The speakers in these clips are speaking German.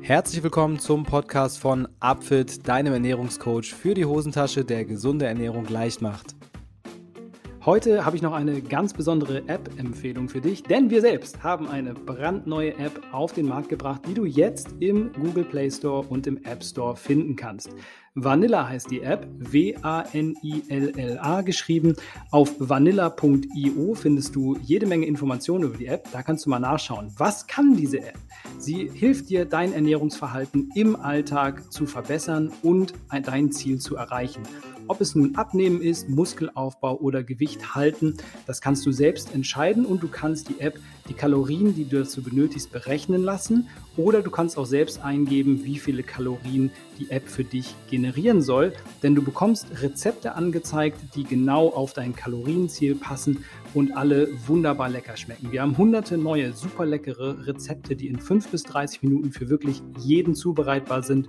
Herzlich willkommen zum Podcast von Upfit, deinem Ernährungscoach für die Hosentasche, der gesunde Ernährung leicht macht. Heute habe ich noch eine ganz besondere App-Empfehlung für dich, denn wir selbst haben eine brandneue App auf den Markt gebracht, die du jetzt im Google Play Store und im App Store finden kannst. Vanilla heißt die App, W-A-N-I-L-L-A geschrieben. Auf vanilla.io findest du jede Menge Informationen über die App. Da kannst du mal nachschauen. Was kann diese App? Sie hilft dir, dein Ernährungsverhalten im Alltag zu verbessern und dein Ziel zu erreichen. Ob es nun Abnehmen ist, Muskelaufbau oder Gewicht halten, das kannst du selbst entscheiden und du kannst die App die Kalorien, die du dazu benötigst, berechnen lassen. Oder du kannst auch selbst eingeben, wie viele Kalorien die App für dich generieren soll, denn du bekommst Rezepte angezeigt, die genau auf dein Kalorienziel passen und alle wunderbar lecker schmecken. Wir haben hunderte neue, super leckere Rezepte, die in 5 bis 30 Minuten für wirklich jeden zubereitbar sind.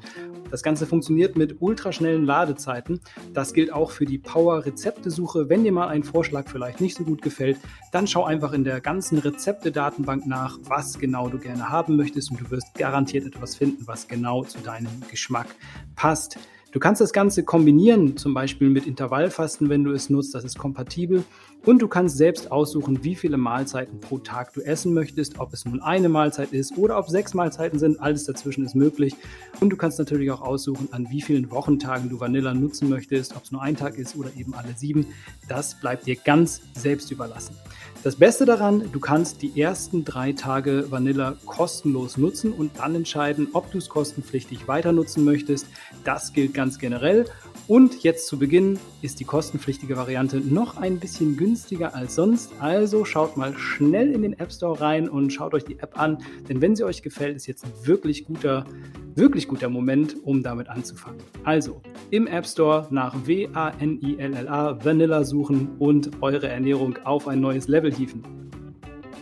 Das Ganze funktioniert mit ultraschnellen Ladezeiten. Das gilt auch für die Power-Rezeptesuche. Wenn dir mal ein Vorschlag vielleicht nicht so gut gefällt, dann schau einfach in der ganzen Rezepte-Datenbank nach, was genau du gerne haben möchtest und du wirst garantiert etwas finden, was genau zu deinem Geschmack passt. Du kannst das Ganze kombinieren, zum Beispiel mit Intervallfasten, wenn du es nutzt, das ist kompatibel. Und du kannst selbst aussuchen, wie viele Mahlzeiten pro Tag du essen möchtest, ob es nun eine Mahlzeit ist oder ob sechs Mahlzeiten sind, alles dazwischen ist möglich. Und du kannst natürlich auch aussuchen, an wie vielen Wochentagen du Vanilla nutzen möchtest, ob es nur ein Tag ist oder eben alle sieben. Das bleibt dir ganz selbst überlassen. Das Beste daran, du kannst die ersten drei Tage Vanilla kostenlos nutzen und dann entscheiden, ob du es kostenpflichtig weiter nutzen möchtest. Das gilt ganz generell. Und jetzt zu Beginn ist die kostenpflichtige Variante noch ein bisschen günstiger als sonst. Also schaut mal schnell in den App Store rein und schaut euch die App an. Denn wenn sie euch gefällt, ist jetzt ein wirklich guter, wirklich guter Moment, um damit anzufangen. Also im App Store nach W-A-N-I-L-L-A Vanilla suchen und eure Ernährung auf ein neues Level hieven.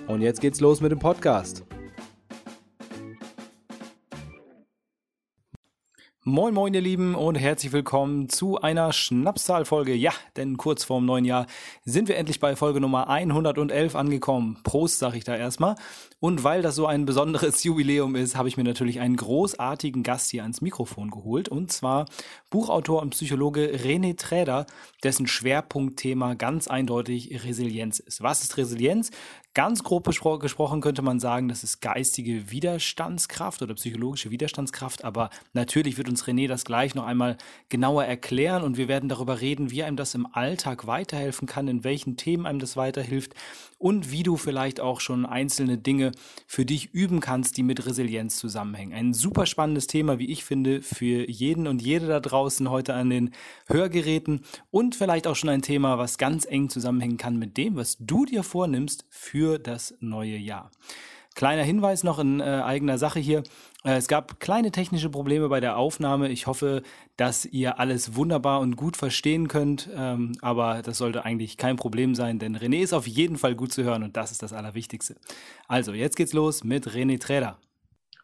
Und jetzt geht's los mit dem Podcast. Moin Moin ihr Lieben und herzlich willkommen zu einer Schnapszahlfolge. Ja, denn kurz vorm neuen Jahr sind wir endlich bei Folge Nummer 111 angekommen. Prost, sag ich da erstmal. Und weil das so ein besonderes Jubiläum ist, habe ich mir natürlich einen großartigen Gast hier ans Mikrofon geholt. Und zwar Buchautor und Psychologe René Träder, dessen Schwerpunktthema ganz eindeutig Resilienz ist. Was ist Resilienz? Ganz grob gesprochen könnte man sagen, das ist geistige Widerstandskraft oder psychologische Widerstandskraft, aber natürlich wird uns René das gleich noch einmal genauer erklären und wir werden darüber reden, wie einem das im Alltag weiterhelfen kann, in welchen Themen einem das weiterhilft und wie du vielleicht auch schon einzelne Dinge für dich üben kannst, die mit Resilienz zusammenhängen. Ein super spannendes Thema, wie ich finde, für jeden und jede da draußen heute an den Hörgeräten und vielleicht auch schon ein Thema, was ganz eng zusammenhängen kann mit dem, was du dir vornimmst für für das neue Jahr. Kleiner Hinweis noch in äh, eigener Sache hier. Äh, es gab kleine technische Probleme bei der Aufnahme. Ich hoffe, dass ihr alles wunderbar und gut verstehen könnt. Ähm, aber das sollte eigentlich kein Problem sein, denn René ist auf jeden Fall gut zu hören und das ist das Allerwichtigste. Also, jetzt geht's los mit René Träder.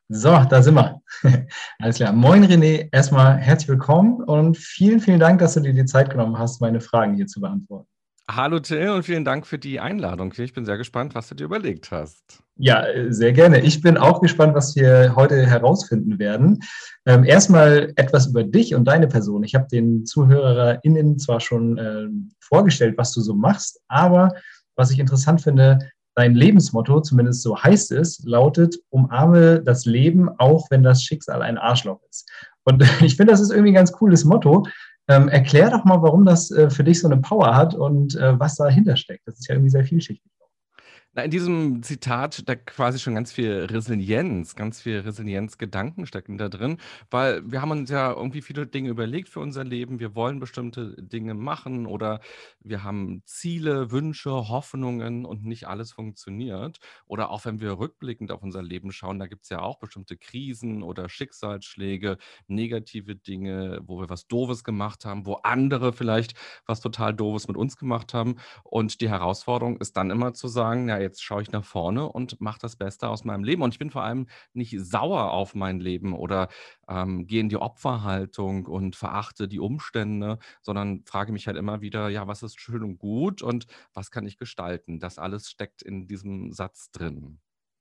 So, da sind wir. Alles klar. Moin René, erstmal herzlich willkommen und vielen, vielen Dank, dass du dir die Zeit genommen hast, meine Fragen hier zu beantworten. Hallo Till und vielen Dank für die Einladung. Ich bin sehr gespannt, was du dir überlegt hast. Ja, sehr gerne. Ich bin auch gespannt, was wir heute herausfinden werden. Ähm, erstmal etwas über dich und deine Person. Ich habe den ZuhörerInnen zwar schon äh, vorgestellt, was du so machst, aber was ich interessant finde, dein Lebensmotto, zumindest so heißt es, lautet, umarme das Leben, auch wenn das Schicksal ein Arschloch ist. Und ich finde, das ist irgendwie ein ganz cooles Motto, ähm, erklär doch mal, warum das äh, für dich so eine Power hat und äh, was dahinter steckt. Das ist ja irgendwie sehr vielschichtig. Na, in diesem Zitat steckt quasi schon ganz viel Resilienz, ganz viel Resilienzgedanken stecken da drin, weil wir haben uns ja irgendwie viele Dinge überlegt für unser Leben. Wir wollen bestimmte Dinge machen oder wir haben Ziele, Wünsche, Hoffnungen und nicht alles funktioniert. Oder auch wenn wir rückblickend auf unser Leben schauen, da gibt es ja auch bestimmte Krisen oder Schicksalsschläge, negative Dinge, wo wir was Doofes gemacht haben, wo andere vielleicht was total Doofes mit uns gemacht haben. Und die Herausforderung ist dann immer zu sagen, ja, jetzt schaue ich nach vorne und mache das Beste aus meinem Leben. Und ich bin vor allem nicht sauer auf mein Leben oder ähm, gehe in die Opferhaltung und verachte die Umstände, sondern frage mich halt immer wieder, ja, was ist schön und gut und was kann ich gestalten? Das alles steckt in diesem Satz drin.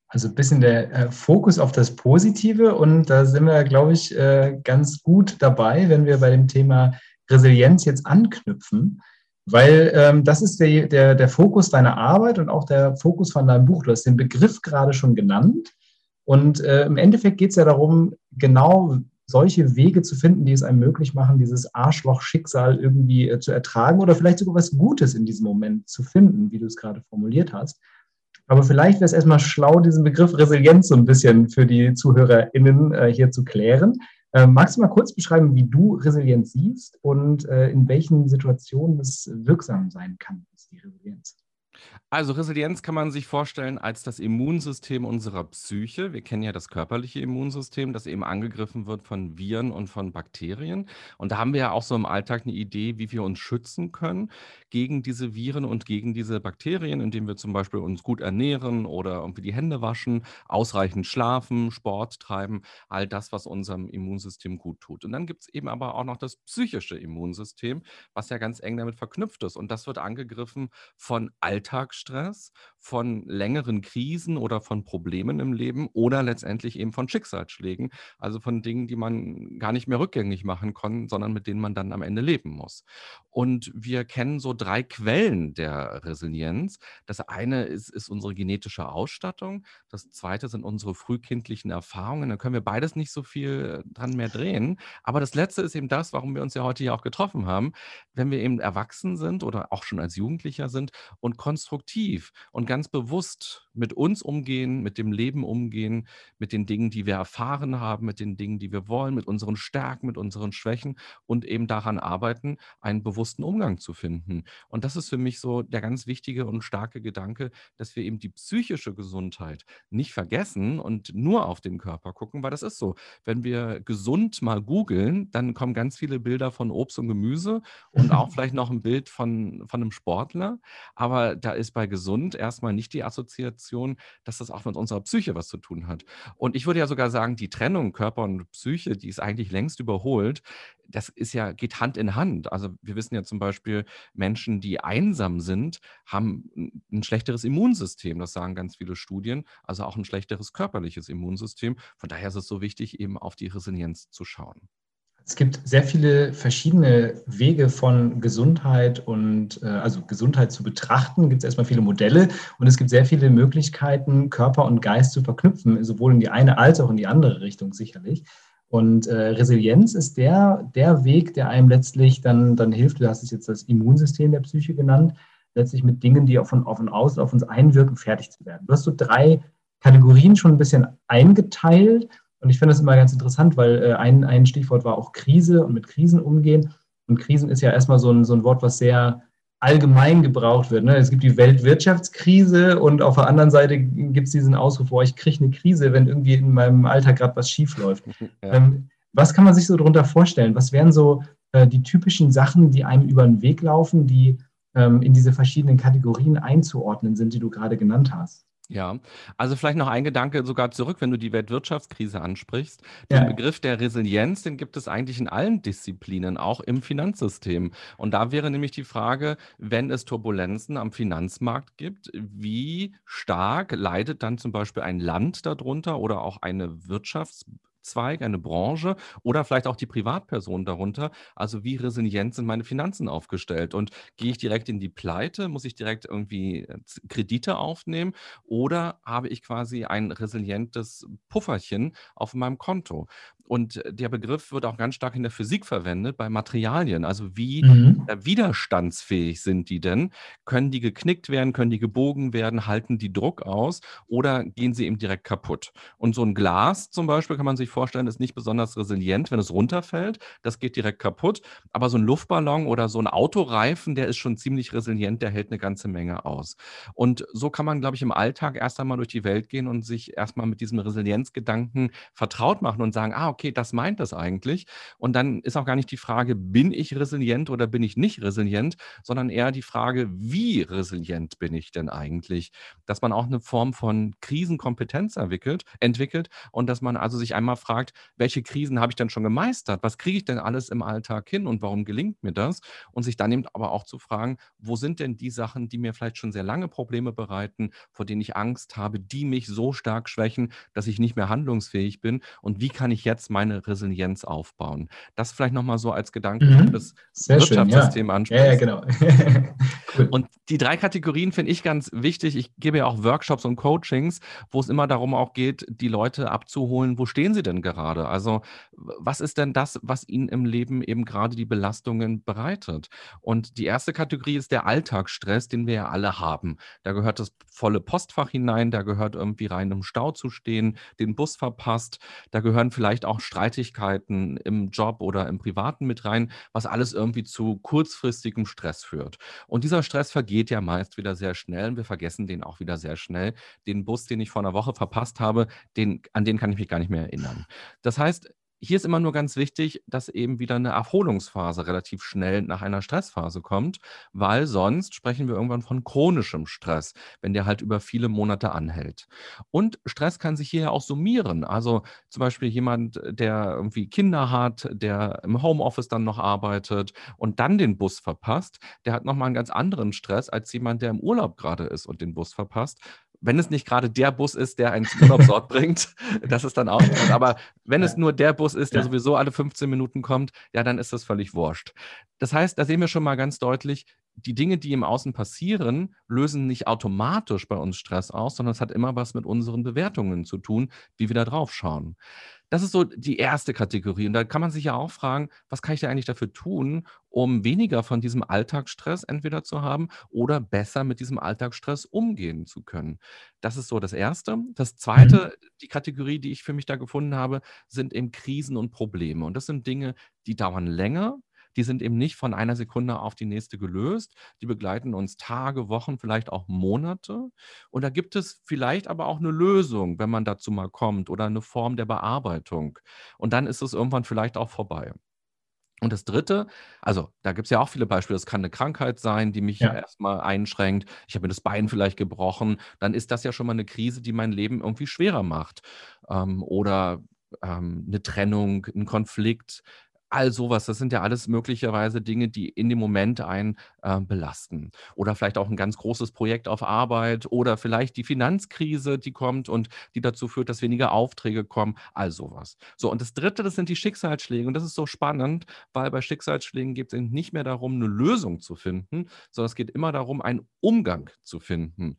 Also ein bisschen der äh, Fokus auf das Positive und da sind wir, glaube ich, äh, ganz gut dabei, wenn wir bei dem Thema Resilienz jetzt anknüpfen, weil ähm, das ist der, der, der Fokus deiner Arbeit und auch der Fokus von deinem Buch. Du hast den Begriff gerade schon genannt und äh, im Endeffekt geht es ja darum, genau solche Wege zu finden, die es einem möglich machen, dieses Arschloch-Schicksal irgendwie äh, zu ertragen oder vielleicht sogar was Gutes in diesem Moment zu finden, wie du es gerade formuliert hast. Aber vielleicht wäre es erstmal schlau, diesen Begriff Resilienz so ein bisschen für die ZuhörerInnen äh, hier zu klären. Äh, magst du mal kurz beschreiben, wie du Resilienz siehst und äh, in welchen Situationen es wirksam sein kann, die Resilienz? Also Resilienz kann man sich vorstellen als das Immunsystem unserer Psyche. Wir kennen ja das körperliche Immunsystem, das eben angegriffen wird von Viren und von Bakterien. Und da haben wir ja auch so im Alltag eine Idee, wie wir uns schützen können gegen diese Viren und gegen diese Bakterien, indem wir zum Beispiel uns gut ernähren oder irgendwie die Hände waschen, ausreichend schlafen, Sport treiben, all das, was unserem Immunsystem gut tut. Und dann gibt es eben aber auch noch das psychische Immunsystem, was ja ganz eng damit verknüpft ist. Und das wird angegriffen von Alltagsstress, von längeren Krisen oder von Problemen im Leben oder letztendlich eben von Schicksalsschlägen, also von Dingen, die man gar nicht mehr rückgängig machen kann, sondern mit denen man dann am Ende leben muss. Und wir kennen so drei Quellen der Resilienz. Das eine ist, ist unsere genetische Ausstattung. Das zweite sind unsere frühkindlichen Erfahrungen. Da können wir beides nicht so viel dran mehr drehen. Aber das letzte ist eben das, warum wir uns ja heute hier auch getroffen haben. Wenn wir eben erwachsen sind oder auch schon als Jugendlicher sind und konstruktiv und ganz bewusst mit uns umgehen, mit dem Leben umgehen, mit den Dingen, die wir erfahren haben, mit den Dingen, die wir wollen, mit unseren Stärken, mit unseren Schwächen und eben daran arbeiten, einen bewussten Umgang zu finden. Und das ist für mich so der ganz wichtige und starke Gedanke, dass wir eben die psychische Gesundheit nicht vergessen und nur auf den Körper gucken, weil das ist so. Wenn wir gesund mal googeln, dann kommen ganz viele Bilder von Obst und Gemüse und auch vielleicht noch ein Bild von, von einem Sportler. Aber da ist bei gesund erstmal nicht die Assoziation, dass das auch mit unserer Psyche was zu tun hat. Und ich würde ja sogar sagen, die Trennung Körper und Psyche, die ist eigentlich längst überholt das ist ja, geht Hand in Hand. Also wir wissen ja zum Beispiel, Menschen, die einsam sind, haben ein schlechteres Immunsystem. Das sagen ganz viele Studien. Also auch ein schlechteres körperliches Immunsystem. Von daher ist es so wichtig, eben auf die Resilienz zu schauen. Es gibt sehr viele verschiedene Wege von Gesundheit und äh, also Gesundheit zu betrachten. Gibt es erstmal viele Modelle und es gibt sehr viele Möglichkeiten, Körper und Geist zu verknüpfen, sowohl in die eine als auch in die andere Richtung sicherlich. Und äh, Resilienz ist der, der Weg, der einem letztlich dann, dann hilft. Du hast es jetzt das Immunsystem der Psyche genannt, letztlich mit Dingen, die von, von außen auf uns einwirken, fertig zu werden. Du hast so drei Kategorien schon ein bisschen eingeteilt. Und ich finde das immer ganz interessant, weil äh, ein, ein Stichwort war auch Krise und mit Krisen umgehen. Und Krisen ist ja erstmal so ein, so ein Wort, was sehr allgemein gebraucht wird. Ne? Es gibt die Weltwirtschaftskrise und auf der anderen Seite gibt es diesen Ausruf, boah, ich kriege eine Krise, wenn irgendwie in meinem Alltag gerade was schief läuft. Ja. Ähm, was kann man sich so darunter vorstellen? Was wären so äh, die typischen Sachen, die einem über den Weg laufen, die ähm, in diese verschiedenen Kategorien einzuordnen sind, die du gerade genannt hast? Ja, also vielleicht noch ein Gedanke sogar zurück, wenn du die Weltwirtschaftskrise ansprichst. Den Ja. Begriff der Resilienz, den gibt es eigentlich in allen Disziplinen, auch im Finanzsystem. Und da wäre nämlich die Frage, wenn es Turbulenzen am Finanzmarkt gibt, wie stark leidet dann zum Beispiel ein Land darunter oder auch eine Wirtschafts Zweig, eine Branche oder vielleicht auch die Privatperson darunter. Also wie resilient sind meine Finanzen aufgestellt? Und gehe ich direkt in die Pleite? Muss ich direkt irgendwie äh, Kredite aufnehmen? Oder habe ich quasi ein resilientes Pufferchen auf meinem Konto? Und der Begriff wird auch ganz stark in der Physik verwendet bei Materialien. Also wie mhm. widerstandsfähig sind die denn? Können die geknickt werden? Können die gebogen werden? Halten die Druck aus? Oder gehen sie eben direkt kaputt? Und so ein Glas zum Beispiel kann man sich vorstellen, ist nicht besonders resilient, wenn es runterfällt. Das geht direkt kaputt. Aber so ein Luftballon oder so ein Autoreifen, der ist schon ziemlich resilient, der hält eine ganze Menge aus. Und so kann man, glaube ich, im Alltag erst einmal durch die Welt gehen und sich erstmal mit diesem Resilienzgedanken vertraut machen und sagen, ah, okay, das meint das eigentlich. Und dann ist auch gar nicht die Frage, bin ich resilient oder bin ich nicht resilient, sondern eher die Frage, wie resilient bin ich denn eigentlich? Dass man auch eine Form von Krisenkompetenz entwickelt, entwickelt und dass man also sich einmal fragt, welche Krisen habe ich denn schon gemeistert? Was kriege ich denn alles im Alltag hin und warum gelingt mir das? Und sich dann eben aber auch zu fragen, wo sind denn die Sachen, die mir vielleicht schon sehr lange Probleme bereiten, vor denen ich Angst habe, die mich so stark schwächen, dass ich nicht mehr handlungsfähig bin und wie kann ich jetzt meine Resilienz aufbauen? Das vielleicht nochmal so als Gedanke, mhm. das Sehr Wirtschaftssystem ja. anspricht. Ja, ja, genau. cool. Und die drei Kategorien finde ich ganz wichtig. Ich gebe ja auch Workshops und Coachings, wo es immer darum auch geht, die Leute abzuholen, wo stehen sie denn gerade? Also was ist denn das, was ihnen im Leben eben gerade die Belastungen bereitet? Und die erste Kategorie ist der Alltagsstress, den wir ja alle haben. Da gehört das volle Postfach hinein, da gehört irgendwie rein im Stau zu stehen, den Bus verpasst, da gehören vielleicht auch Streitigkeiten im Job oder im Privaten mit rein, was alles irgendwie zu kurzfristigem Stress führt. Und dieser Stress vergeht ja meist wieder sehr schnell und wir vergessen den auch wieder sehr schnell. Den Bus, den ich vor einer Woche verpasst habe, den, an den kann ich mich gar nicht mehr erinnern. Das heißt, hier ist immer nur ganz wichtig, dass eben wieder eine Erholungsphase relativ schnell nach einer Stressphase kommt, weil sonst sprechen wir irgendwann von chronischem Stress, wenn der halt über viele Monate anhält. Und Stress kann sich hier ja auch summieren. Also zum Beispiel jemand, der irgendwie Kinder hat, der im Homeoffice dann noch arbeitet und dann den Bus verpasst, der hat nochmal einen ganz anderen Stress als jemand, der im Urlaub gerade ist und den Bus verpasst, wenn es nicht gerade der Bus ist, der einen zum Urlaubsort bringt, das ist dann auch. Aber wenn es nur der Bus ist, der sowieso alle 15 Minuten kommt, ja, dann ist das völlig wurscht. Das heißt, da sehen wir schon mal ganz deutlich, die Dinge, die im Außen passieren, lösen nicht automatisch bei uns Stress aus, sondern es hat immer was mit unseren Bewertungen zu tun, wie wir da drauf schauen. Das ist so die erste Kategorie. Und da kann man sich ja auch fragen, was kann ich da eigentlich dafür tun, um weniger von diesem Alltagsstress entweder zu haben oder besser mit diesem Alltagsstress umgehen zu können. Das ist so das Erste. Das Zweite, mhm. die Kategorie, die ich für mich da gefunden habe, sind eben Krisen und Probleme. Und das sind Dinge, die dauern länger, die sind eben nicht von einer Sekunde auf die nächste gelöst. Die begleiten uns Tage, Wochen, vielleicht auch Monate. Und da gibt es vielleicht aber auch eine Lösung, wenn man dazu mal kommt oder eine Form der Bearbeitung. Und dann ist es irgendwann vielleicht auch vorbei. Und das Dritte, also da gibt es ja auch viele Beispiele, es kann eine Krankheit sein, die mich ja. erstmal einschränkt. Ich habe mir das Bein vielleicht gebrochen. Dann ist das ja schon mal eine Krise, die mein Leben irgendwie schwerer macht. Ähm, oder ähm, eine Trennung, ein Konflikt, all sowas, das sind ja alles möglicherweise Dinge, die in dem Moment einen äh, belasten. Oder vielleicht auch ein ganz großes Projekt auf Arbeit oder vielleicht die Finanzkrise, die kommt und die dazu führt, dass weniger Aufträge kommen, all sowas. So, und das Dritte, das sind die Schicksalsschläge. Und das ist so spannend, weil bei Schicksalsschlägen geht es nicht mehr darum, eine Lösung zu finden, sondern es geht immer darum, einen Umgang zu finden.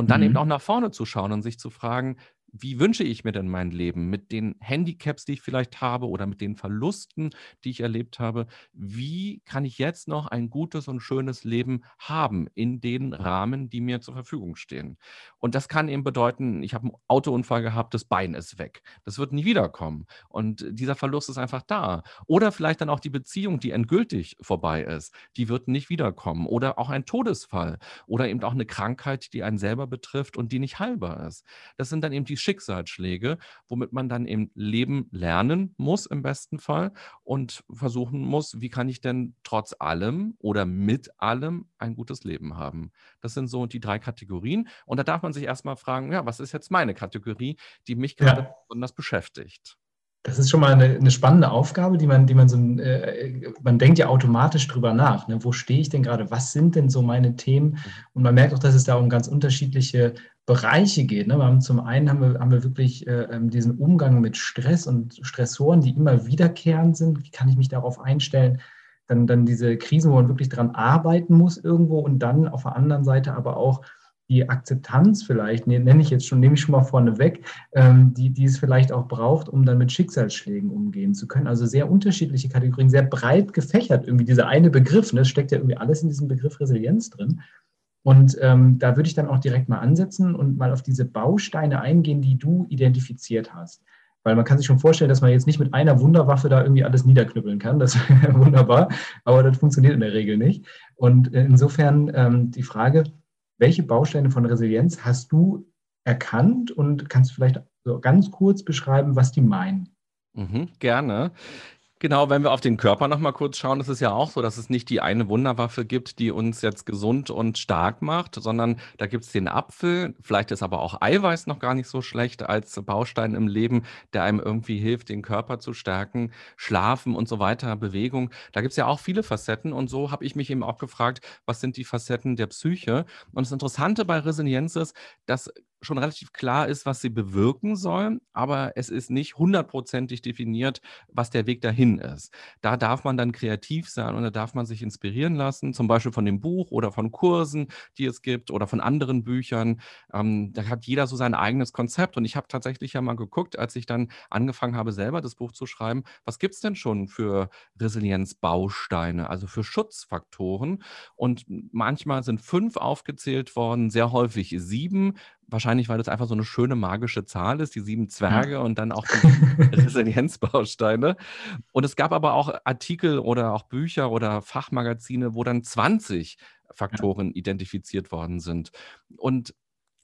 Und dann mhm. eben auch nach vorne zu schauen und sich zu fragen, wie wünsche ich mir denn mein Leben mit den Handicaps, die ich vielleicht habe oder mit den Verlusten, die ich erlebt habe? Wie kann ich jetzt noch ein gutes und schönes Leben haben in den Rahmen, die mir zur Verfügung stehen? Und das kann eben bedeuten, ich habe einen Autounfall gehabt, das Bein ist weg. Das wird nie wiederkommen. Und dieser Verlust ist einfach da. Oder vielleicht dann auch die Beziehung, die endgültig vorbei ist, die wird nicht wiederkommen. Oder auch ein Todesfall oder eben auch eine Krankheit, die einen selber betrifft und die nicht heilbar ist. Das sind dann eben die Schicksalsschläge, womit man dann im Leben lernen muss im besten Fall und versuchen muss, wie kann ich denn trotz allem oder mit allem ein gutes Leben haben. Das sind so die drei Kategorien. Und da darf man sich erstmal fragen, ja, was ist jetzt meine Kategorie, die mich gerade ja. besonders beschäftigt? Das ist schon mal eine, eine, spannende Aufgabe, die man, die man so, äh, man denkt ja automatisch drüber nach. Ne? Wo stehe ich denn gerade? Was sind denn so meine Themen? Mhm. Und man merkt auch, dass es da um ganz unterschiedliche Bereiche geht. Ne? Wir haben zum einen haben wir, haben wir wirklich äh, ähm, diesen Umgang mit Stress und Stressoren, die immer wiederkehrend sind. Wie kann ich mich darauf einstellen? Dann, dann diese Krisen, wo man wirklich dran arbeiten muss irgendwo und dann auf der anderen Seite aber auch die Akzeptanz vielleicht, ne, nenne ich jetzt schon, nehme ich schon mal vorne weg, ähm, die, die es vielleicht auch braucht, um dann mit Schicksalsschlägen umgehen zu können. Also sehr unterschiedliche Kategorien, sehr breit gefächert irgendwie dieser eine Begriff. Ne, es steckt ja irgendwie alles in diesem Begriff Resilienz drin. Und ähm, da würde ich dann auch direkt mal ansetzen und mal auf diese Bausteine eingehen, die du identifiziert hast. Weil man kann sich schon vorstellen, dass man jetzt nicht mit einer Wunderwaffe da irgendwie alles niederknüppeln kann. Das wäre wunderbar, aber das funktioniert in der Regel nicht. Und insofern ähm, die Frage, welche Bausteine von Resilienz hast du erkannt und kannst du vielleicht so ganz kurz beschreiben, was die meinen? Mhm, gerne. Genau, wenn wir auf den Körper noch mal kurz schauen, ist es ja auch so, dass es nicht die eine Wunderwaffe gibt, die uns jetzt gesund und stark macht, sondern da gibt es den Apfel. Vielleicht ist aber auch Eiweiß noch gar nicht so schlecht als Baustein im Leben, der einem irgendwie hilft, den Körper zu stärken, Schlafen und so weiter, Bewegung. Da gibt es ja auch viele Facetten und so habe ich mich eben auch gefragt, was sind die Facetten der Psyche? Und das Interessante bei Resilienz ist, dass schon relativ klar ist, was sie bewirken soll, aber es ist nicht hundertprozentig definiert, was der Weg dahin ist. Da darf man dann kreativ sein und da darf man sich inspirieren lassen, zum Beispiel von dem Buch oder von Kursen, die es gibt oder von anderen Büchern. Ähm, da hat jeder so sein eigenes Konzept und ich habe tatsächlich ja mal geguckt, als ich dann angefangen habe, selber das Buch zu schreiben, was gibt es denn schon für Resilienzbausteine, also für Schutzfaktoren? Und manchmal sind fünf aufgezählt worden, sehr häufig sieben wahrscheinlich, weil das einfach so eine schöne magische Zahl ist, die sieben Zwerge ja. und dann auch die Resilienzbausteine. Und es gab aber auch Artikel oder auch Bücher oder Fachmagazine, wo dann 20 Faktoren ja. identifiziert worden sind. Und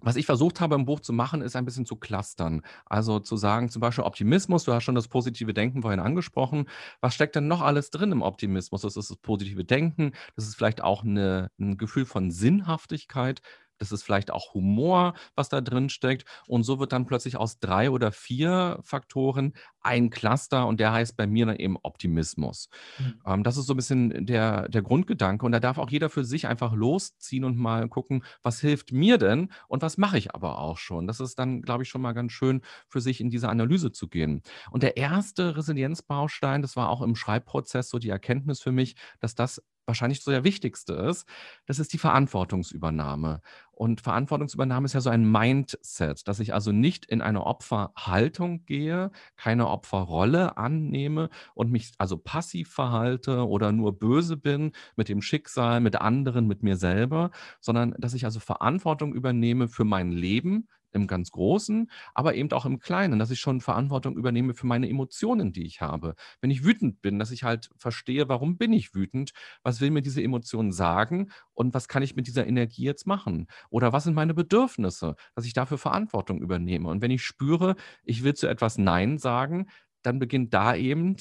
was ich versucht habe im Buch zu machen, ist ein bisschen zu clustern. Also zu sagen, zum Beispiel Optimismus, du hast schon das positive Denken vorhin angesprochen. Was steckt denn noch alles drin im Optimismus? Das ist das positive Denken, das ist vielleicht auch eine, ein Gefühl von Sinnhaftigkeit, das ist vielleicht auch Humor, was da drin steckt. Und so wird dann plötzlich aus drei oder vier Faktoren ein Cluster und der heißt bei mir dann eben Optimismus. Mhm. Ähm, das ist so ein bisschen der, der Grundgedanke. Und da darf auch jeder für sich einfach losziehen und mal gucken, was hilft mir denn und was mache ich aber auch schon. Das ist dann, glaube ich, schon mal ganz schön für sich in diese Analyse zu gehen. Und der erste Resilienzbaustein, das war auch im Schreibprozess so die Erkenntnis für mich, dass das wahrscheinlich so der wichtigste ist, das ist die Verantwortungsübernahme. Und Verantwortungsübernahme ist ja so ein Mindset, dass ich also nicht in eine Opferhaltung gehe, keine Opferrolle annehme und mich also passiv verhalte oder nur böse bin mit dem Schicksal, mit anderen, mit mir selber, sondern dass ich also Verantwortung übernehme für mein Leben, im ganz Großen, aber eben auch im Kleinen, dass ich schon Verantwortung übernehme für meine Emotionen, die ich habe. Wenn ich wütend bin, dass ich halt verstehe, warum bin ich wütend, was will mir diese Emotion sagen und was kann ich mit dieser Energie jetzt machen? Oder was sind meine Bedürfnisse, dass ich dafür Verantwortung übernehme? Und wenn ich spüre, ich will zu etwas Nein sagen, dann beginnt da eben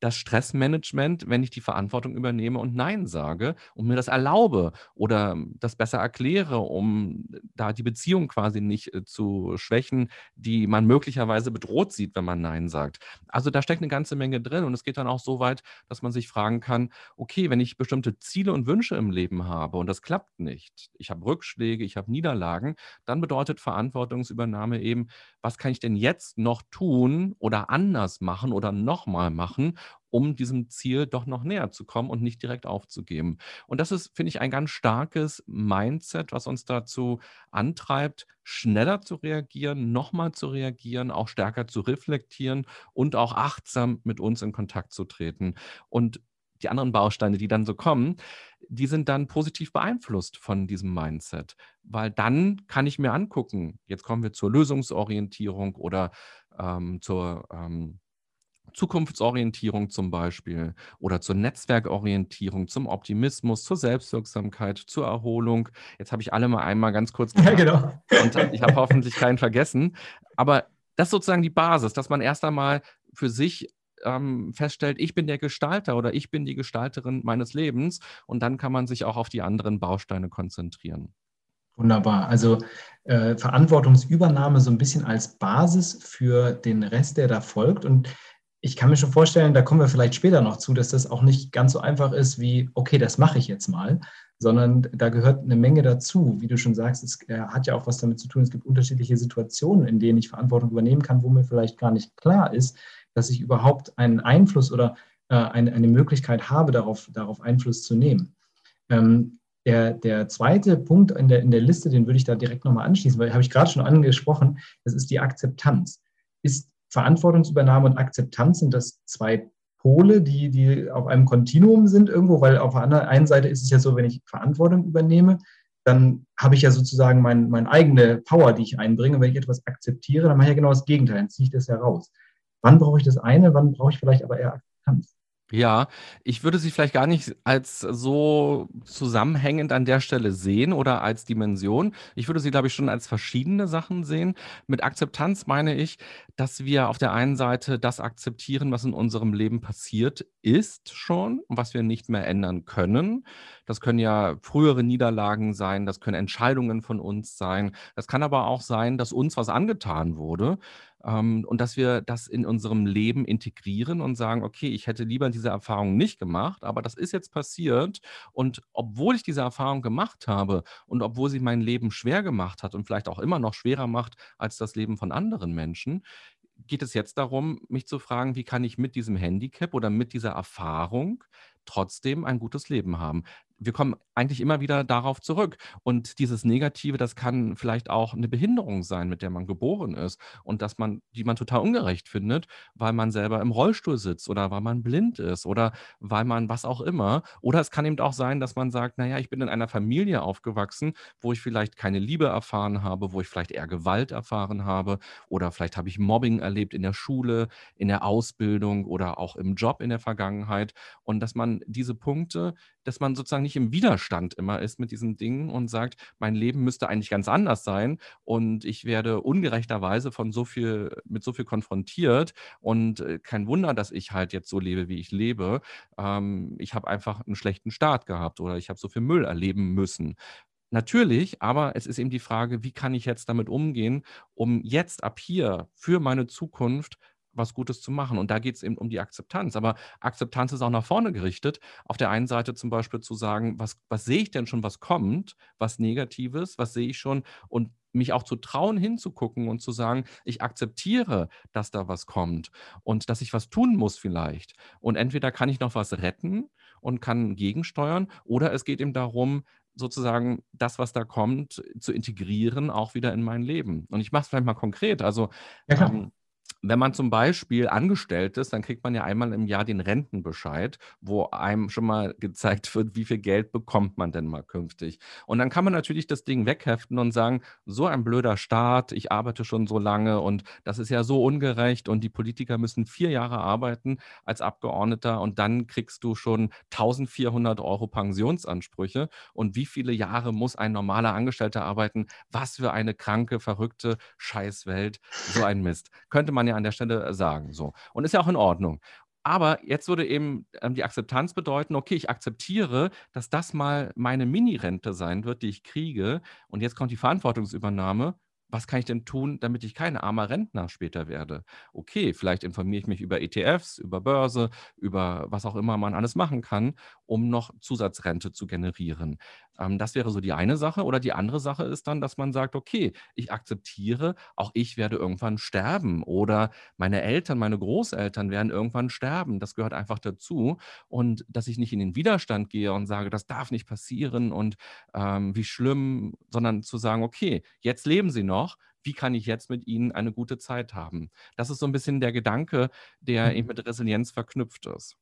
das Stressmanagement, wenn ich die Verantwortung übernehme und Nein sage und mir das erlaube oder das besser erkläre, um da die Beziehung quasi nicht äh, zu schwächen, die man möglicherweise bedroht sieht, wenn man Nein sagt. Also da steckt eine ganze Menge drin und es geht dann auch so weit, dass man sich fragen kann, okay, wenn ich bestimmte Ziele und Wünsche im Leben habe und das klappt nicht, ich habe Rückschläge, ich habe Niederlagen, dann bedeutet Verantwortungsübernahme eben, was kann ich denn jetzt noch tun oder anders machen oder nochmal machen, um diesem Ziel doch noch näher zu kommen und nicht direkt aufzugeben. Und das ist, finde ich, ein ganz starkes Mindset, was uns dazu antreibt, schneller zu reagieren, nochmal zu reagieren, auch stärker zu reflektieren und auch achtsam mit uns in Kontakt zu treten. Und die anderen Bausteine, die dann so kommen, die sind dann positiv beeinflusst von diesem Mindset, weil dann kann ich mir angucken, jetzt kommen wir zur Lösungsorientierung oder ähm, zur ähm, Zukunftsorientierung zum Beispiel oder zur Netzwerkorientierung, zum Optimismus, zur Selbstwirksamkeit, zur Erholung. Jetzt habe ich alle mal einmal ganz kurz gesagt. Ja, genau. Und ich habe hoffentlich keinen vergessen. Aber das ist sozusagen die Basis, dass man erst einmal für sich ähm, feststellt, ich bin der Gestalter oder ich bin die Gestalterin meines Lebens und dann kann man sich auch auf die anderen Bausteine konzentrieren. Wunderbar. Also äh, Verantwortungsübernahme so ein bisschen als Basis für den Rest, der da folgt. Und ich kann mir schon vorstellen, da kommen wir vielleicht später noch zu, dass das auch nicht ganz so einfach ist wie, okay, das mache ich jetzt mal, sondern da gehört eine Menge dazu. Wie du schon sagst, es äh, hat ja auch was damit zu tun, es gibt unterschiedliche Situationen, in denen ich Verantwortung übernehmen kann, wo mir vielleicht gar nicht klar ist, dass ich überhaupt einen Einfluss oder äh, eine, eine Möglichkeit habe, darauf, darauf Einfluss zu nehmen. Ähm, der, der zweite Punkt in der, in der Liste, den würde ich da direkt nochmal anschließen, weil habe ich gerade schon angesprochen, das ist die Akzeptanz. Ist Verantwortungsübernahme und Akzeptanz, sind das zwei Pole, die, die auf einem Kontinuum sind irgendwo, weil auf der einen Seite ist es ja so, wenn ich Verantwortung übernehme, dann habe ich ja sozusagen meine mein eigene Power, die ich einbringe. Wenn ich etwas akzeptiere, dann mache ich ja genau das Gegenteil, dann ziehe ich das heraus. Wann brauche ich das eine, wann brauche ich vielleicht aber eher Akzeptanz? Ja, ich würde sie vielleicht gar nicht als so zusammenhängend an der Stelle sehen oder als Dimension. Ich würde sie, glaube ich, schon als verschiedene Sachen sehen. Mit Akzeptanz meine ich, dass wir auf der einen Seite das akzeptieren, was in unserem Leben passiert ist schon was wir nicht mehr ändern können. Das können ja frühere Niederlagen sein, das können Entscheidungen von uns sein. Das kann aber auch sein, dass uns was angetan wurde und dass wir das in unserem Leben integrieren und sagen, okay, ich hätte lieber diese Erfahrung nicht gemacht, aber das ist jetzt passiert. Und obwohl ich diese Erfahrung gemacht habe und obwohl sie mein Leben schwer gemacht hat und vielleicht auch immer noch schwerer macht als das Leben von anderen Menschen, geht es jetzt darum, mich zu fragen, wie kann ich mit diesem Handicap oder mit dieser Erfahrung trotzdem ein gutes Leben haben wir kommen eigentlich immer wieder darauf zurück. Und dieses Negative, das kann vielleicht auch eine Behinderung sein, mit der man geboren ist und dass man, die man total ungerecht findet, weil man selber im Rollstuhl sitzt oder weil man blind ist oder weil man was auch immer. Oder es kann eben auch sein, dass man sagt, naja, ich bin in einer Familie aufgewachsen, wo ich vielleicht keine Liebe erfahren habe, wo ich vielleicht eher Gewalt erfahren habe oder vielleicht habe ich Mobbing erlebt in der Schule, in der Ausbildung oder auch im Job in der Vergangenheit. Und dass man diese Punkte, dass man sozusagen nicht im Widerstand immer ist mit diesen Dingen und sagt, mein Leben müsste eigentlich ganz anders sein und ich werde ungerechterweise von so viel, mit so viel konfrontiert und äh, kein Wunder, dass ich halt jetzt so lebe, wie ich lebe. Ähm, ich habe einfach einen schlechten Start gehabt oder ich habe so viel Müll erleben müssen. Natürlich, aber es ist eben die Frage, wie kann ich jetzt damit umgehen, um jetzt ab hier für meine Zukunft was Gutes zu machen. Und da geht es eben um die Akzeptanz. Aber Akzeptanz ist auch nach vorne gerichtet. Auf der einen Seite zum Beispiel zu sagen, was, was sehe ich denn schon, was kommt, was Negatives, was sehe ich schon und mich auch zu trauen, hinzugucken und zu sagen, ich akzeptiere, dass da was kommt und dass ich was tun muss vielleicht. Und entweder kann ich noch was retten und kann gegensteuern oder es geht eben darum, sozusagen das, was da kommt, zu integrieren, auch wieder in mein Leben. Und ich mache es vielleicht mal konkret. Also ja, ähm, wenn man zum Beispiel angestellt ist, dann kriegt man ja einmal im Jahr den Rentenbescheid, wo einem schon mal gezeigt wird, wie viel Geld bekommt man denn mal künftig. Und dann kann man natürlich das Ding wegheften und sagen, so ein blöder Staat, ich arbeite schon so lange und das ist ja so ungerecht und die Politiker müssen vier Jahre arbeiten als Abgeordneter und dann kriegst du schon 1400 Euro Pensionsansprüche. Und wie viele Jahre muss ein normaler Angestellter arbeiten? Was für eine kranke, verrückte Scheißwelt. So ein Mist. Könnte man ja an der Stelle äh, sagen. So. Und ist ja auch in Ordnung. Aber jetzt würde eben ähm, die Akzeptanz bedeuten, okay, ich akzeptiere, dass das mal meine Mini-Rente sein wird, die ich kriege. Und jetzt kommt die Verantwortungsübernahme was kann ich denn tun, damit ich kein armer Rentner später werde? Okay, vielleicht informiere ich mich über ETFs, über Börse, über was auch immer man alles machen kann, um noch Zusatzrente zu generieren. Ähm, das wäre so die eine Sache. Oder die andere Sache ist dann, dass man sagt, okay, ich akzeptiere, auch ich werde irgendwann sterben oder meine Eltern, meine Großeltern werden irgendwann sterben. Das gehört einfach dazu. Und dass ich nicht in den Widerstand gehe und sage, das darf nicht passieren und ähm, wie schlimm, sondern zu sagen, okay, jetzt leben sie noch wie kann ich jetzt mit ihnen eine gute Zeit haben? Das ist so ein bisschen der Gedanke, der eben mit Resilienz verknüpft ist.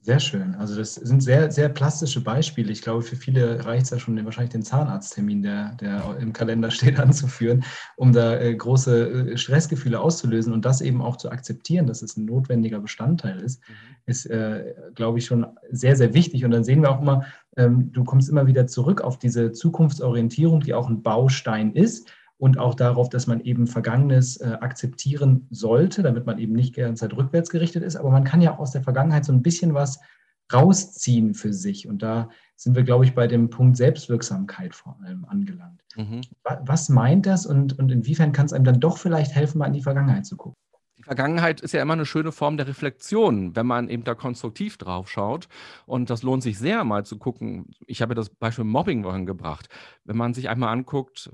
Sehr schön. Also das sind sehr, sehr plastische Beispiele. Ich glaube, für viele reicht es ja schon, wahrscheinlich den Zahnarzttermin, der, der im Kalender steht, anzuführen, um da äh, große äh, Stressgefühle auszulösen und das eben auch zu akzeptieren, dass es ein notwendiger Bestandteil ist, mhm. ist, äh, glaube ich, schon sehr, sehr wichtig. Und dann sehen wir auch immer, ähm, du kommst immer wieder zurück auf diese Zukunftsorientierung, die auch ein Baustein ist und auch darauf, dass man eben Vergangenes äh, akzeptieren sollte, damit man eben nicht die ganze Zeit rückwärts gerichtet ist. Aber man kann ja auch aus der Vergangenheit so ein bisschen was rausziehen für sich. Und da sind wir, glaube ich, bei dem Punkt Selbstwirksamkeit vor allem angelangt. Mhm. Was meint das und, und inwiefern kann es einem dann doch vielleicht helfen, mal in die Vergangenheit zu gucken? Die Vergangenheit ist ja immer eine schöne Form der Reflexion, wenn man eben da konstruktiv drauf schaut. Und das lohnt sich sehr, mal zu gucken. Ich habe das Beispiel Mobbing vorhin gebracht. Wenn man sich einmal anguckt,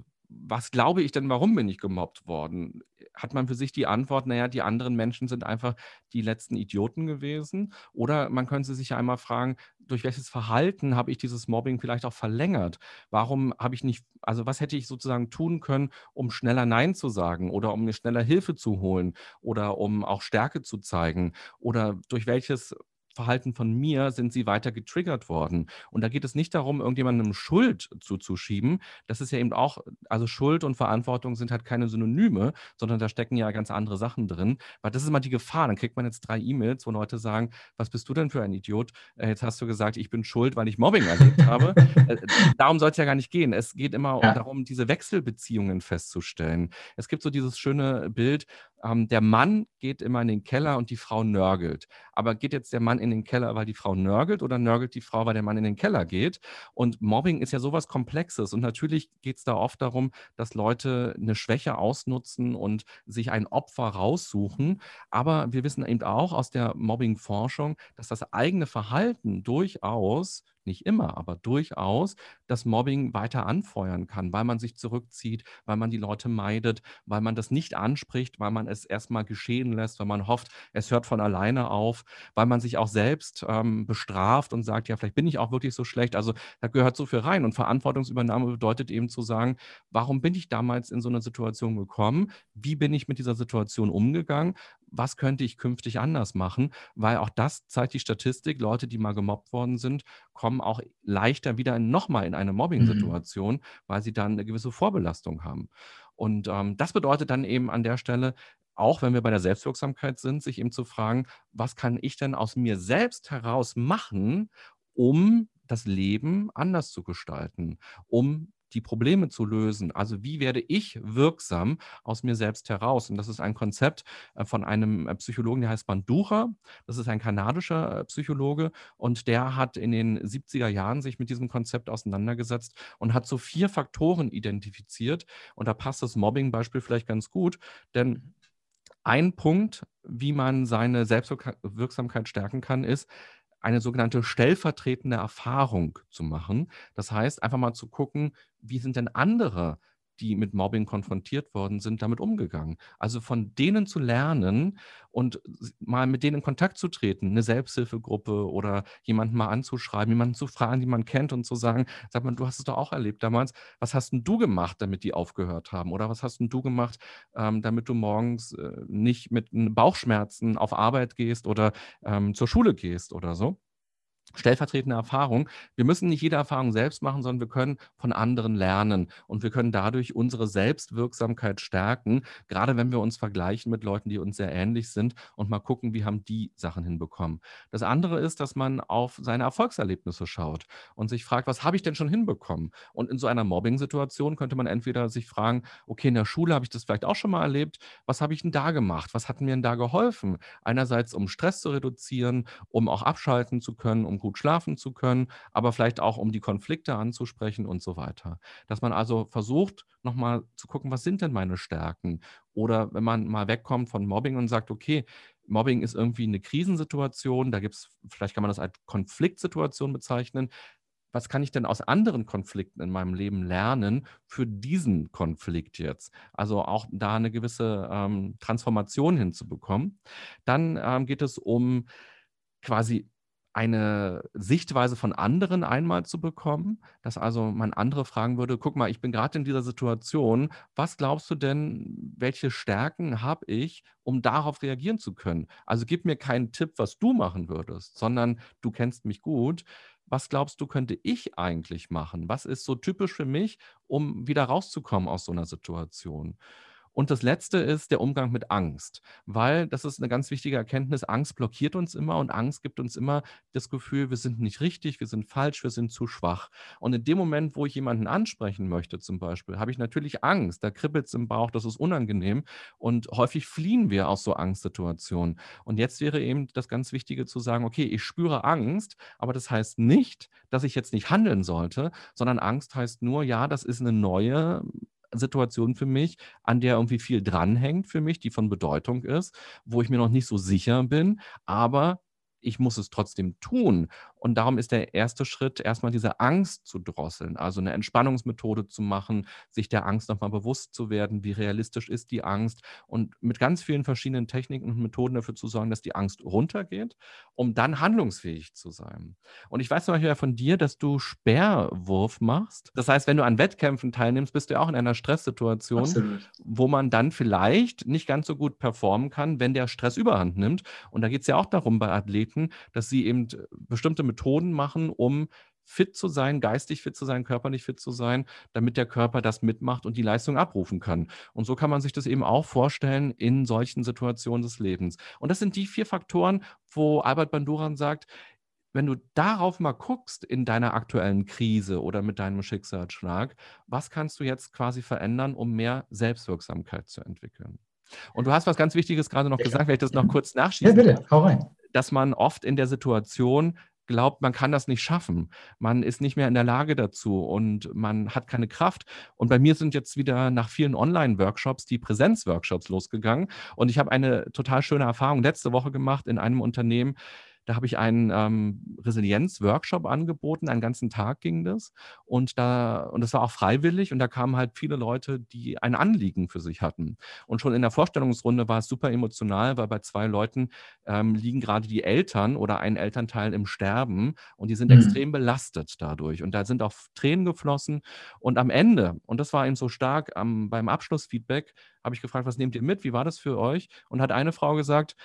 was glaube ich denn, warum bin ich gemobbt worden? Hat man für sich die Antwort, naja, die anderen Menschen sind einfach die letzten Idioten gewesen? Oder man könnte sich ja einmal fragen, durch welches Verhalten habe ich dieses Mobbing vielleicht auch verlängert? Warum habe ich nicht, also was hätte ich sozusagen tun können, um schneller Nein zu sagen oder um mir schneller Hilfe zu holen oder um auch Stärke zu zeigen? Oder durch welches Verhalten von mir sind sie weiter getriggert worden. Und da geht es nicht darum, irgendjemandem Schuld zuzuschieben. Das ist ja eben auch, also Schuld und Verantwortung sind halt keine Synonyme, sondern da stecken ja ganz andere Sachen drin. Weil das ist immer die Gefahr. Dann kriegt man jetzt drei E-Mails, wo Leute sagen, was bist du denn für ein Idiot? Äh, jetzt hast du gesagt, ich bin schuld, weil ich Mobbing erlebt habe. Äh, darum soll es ja gar nicht gehen. Es geht immer ja. darum, diese Wechselbeziehungen festzustellen. Es gibt so dieses schöne Bild, ähm, der Mann geht immer in den Keller und die Frau nörgelt. Aber geht jetzt der Mann in den Keller, weil die Frau nörgelt oder nörgelt die Frau, weil der Mann in den Keller geht? Und Mobbing ist ja sowas Komplexes. Und natürlich geht es da oft darum, dass Leute eine Schwäche ausnutzen und sich ein Opfer raussuchen. Aber wir wissen eben auch aus der Mobbing-Forschung, dass das eigene Verhalten durchaus nicht immer, aber durchaus das Mobbing weiter anfeuern kann, weil man sich zurückzieht, weil man die Leute meidet, weil man das nicht anspricht, weil man es erstmal geschehen lässt, weil man hofft, es hört von alleine auf, weil man sich auch selbst ähm, bestraft und sagt, ja, vielleicht bin ich auch wirklich so schlecht. Also da gehört so viel rein. Und Verantwortungsübernahme bedeutet eben zu sagen, warum bin ich damals in so eine Situation gekommen? Wie bin ich mit dieser Situation umgegangen? Was könnte ich künftig anders machen? Weil auch das zeigt die Statistik, Leute, die mal gemobbt worden sind, kommen auch leichter wieder nochmal in eine mhm. Mobbing-Situation, mhm. weil sie dann eine gewisse Vorbelastung haben. Und ähm, das bedeutet dann eben an der Stelle, auch wenn wir bei der Selbstwirksamkeit sind, sich eben zu fragen, was kann ich denn aus mir selbst heraus machen, um das Leben anders zu gestalten, um die Probleme zu lösen. Also wie werde ich wirksam aus mir selbst heraus? Und das ist ein Konzept äh, von einem äh, Psychologen, der heißt Banducha. Das ist ein kanadischer äh, Psychologe und der hat in den 70er Jahren sich mit diesem Konzept auseinandergesetzt und hat so vier Faktoren identifiziert. Und da passt das Mobbing-Beispiel vielleicht ganz gut, denn ein Punkt, wie man seine Selbstwirksamkeit stärken kann, ist, eine sogenannte stellvertretende Erfahrung zu machen. Das heißt, einfach mal zu gucken, wie sind denn andere die mit Mobbing konfrontiert worden sind, damit umgegangen. Also von denen zu lernen und mal mit denen in Kontakt zu treten, eine Selbsthilfegruppe oder jemanden mal anzuschreiben, jemanden zu fragen, die man kennt und zu sagen, sag mal, du hast es doch auch erlebt damals, was hast denn du gemacht, damit die aufgehört haben? Oder was hast denn du gemacht, ähm, damit du morgens äh, nicht mit Bauchschmerzen auf Arbeit gehst oder ähm, zur Schule gehst oder so? Stellvertretende Erfahrung. Wir müssen nicht jede Erfahrung selbst machen, sondern wir können von anderen lernen und wir können dadurch unsere Selbstwirksamkeit stärken, gerade wenn wir uns vergleichen mit Leuten, die uns sehr ähnlich sind und mal gucken, wie haben die Sachen hinbekommen. Das andere ist, dass man auf seine Erfolgserlebnisse schaut und sich fragt, was habe ich denn schon hinbekommen? Und in so einer Mobbing-Situation könnte man entweder sich fragen, okay, in der Schule habe ich das vielleicht auch schon mal erlebt, was habe ich denn da gemacht? Was hat mir denn da geholfen? Einerseits, um Stress zu reduzieren, um auch abschalten zu können, um gut schlafen zu können, aber vielleicht auch, um die Konflikte anzusprechen und so weiter. Dass man also versucht, nochmal zu gucken, was sind denn meine Stärken? Oder wenn man mal wegkommt von Mobbing und sagt, okay, Mobbing ist irgendwie eine Krisensituation, da gibt es, vielleicht kann man das als Konfliktsituation bezeichnen. Was kann ich denn aus anderen Konflikten in meinem Leben lernen für diesen Konflikt jetzt? Also auch da eine gewisse ähm, Transformation hinzubekommen. Dann ähm, geht es um quasi eine Sichtweise von anderen einmal zu bekommen, dass also man andere fragen würde, guck mal, ich bin gerade in dieser Situation, was glaubst du denn, welche Stärken habe ich, um darauf reagieren zu können? Also gib mir keinen Tipp, was du machen würdest, sondern du kennst mich gut. Was glaubst du, könnte ich eigentlich machen? Was ist so typisch für mich, um wieder rauszukommen aus so einer Situation? Und das Letzte ist der Umgang mit Angst, weil das ist eine ganz wichtige Erkenntnis. Angst blockiert uns immer und Angst gibt uns immer das Gefühl, wir sind nicht richtig, wir sind falsch, wir sind zu schwach. Und in dem Moment, wo ich jemanden ansprechen möchte, zum Beispiel, habe ich natürlich Angst. Da kribbelt es im Bauch, das ist unangenehm. Und häufig fliehen wir aus so Angstsituationen. Und jetzt wäre eben das ganz Wichtige zu sagen, okay, ich spüre Angst, aber das heißt nicht, dass ich jetzt nicht handeln sollte, sondern Angst heißt nur, ja, das ist eine neue Situation für mich, an der irgendwie viel dranhängt für mich, die von Bedeutung ist, wo ich mir noch nicht so sicher bin, aber ich muss es trotzdem tun. Und darum ist der erste Schritt, erstmal diese Angst zu drosseln, also eine Entspannungsmethode zu machen, sich der Angst nochmal bewusst zu werden, wie realistisch ist die Angst und mit ganz vielen verschiedenen Techniken und Methoden dafür zu sorgen, dass die Angst runtergeht, um dann handlungsfähig zu sein. Und ich weiß zum Beispiel ja von dir, dass du Sperrwurf machst. Das heißt, wenn du an Wettkämpfen teilnimmst, bist du ja auch in einer Stresssituation, Absolut. wo man dann vielleicht nicht ganz so gut performen kann, wenn der Stress überhand nimmt. Und da geht es ja auch darum bei Athleten, dass sie eben bestimmte Methoden machen, um fit zu sein, geistig fit zu sein, körperlich fit zu sein, damit der Körper das mitmacht und die Leistung abrufen kann. Und so kann man sich das eben auch vorstellen in solchen Situationen des Lebens. Und das sind die vier Faktoren, wo Albert Banduran sagt, wenn du darauf mal guckst in deiner aktuellen Krise oder mit deinem Schicksalsschlag, was kannst du jetzt quasi verändern, um mehr Selbstwirksamkeit zu entwickeln? Und du hast was ganz Wichtiges gerade noch ja. gesagt, wenn ich das noch kurz nachschieße. Ja, bitte, hau rein. Dass man oft in der Situation glaubt, man kann das nicht schaffen. Man ist nicht mehr in der Lage dazu und man hat keine Kraft. Und bei mir sind jetzt wieder nach vielen Online-Workshops die Präsenz-Workshops losgegangen. Und ich habe eine total schöne Erfahrung letzte Woche gemacht in einem Unternehmen, da habe ich einen ähm, Resilienz-Workshop angeboten, einen ganzen Tag ging das. Und da, und das war auch freiwillig und da kamen halt viele Leute, die ein Anliegen für sich hatten. Und schon in der Vorstellungsrunde war es super emotional, weil bei zwei Leuten ähm, liegen gerade die Eltern oder ein Elternteil im Sterben und die sind mhm. extrem belastet dadurch. Und da sind auch Tränen geflossen. Und am Ende, und das war eben so stark, am, beim Abschlussfeedback habe ich gefragt, was nehmt ihr mit? Wie war das für euch? Und hat eine Frau gesagt,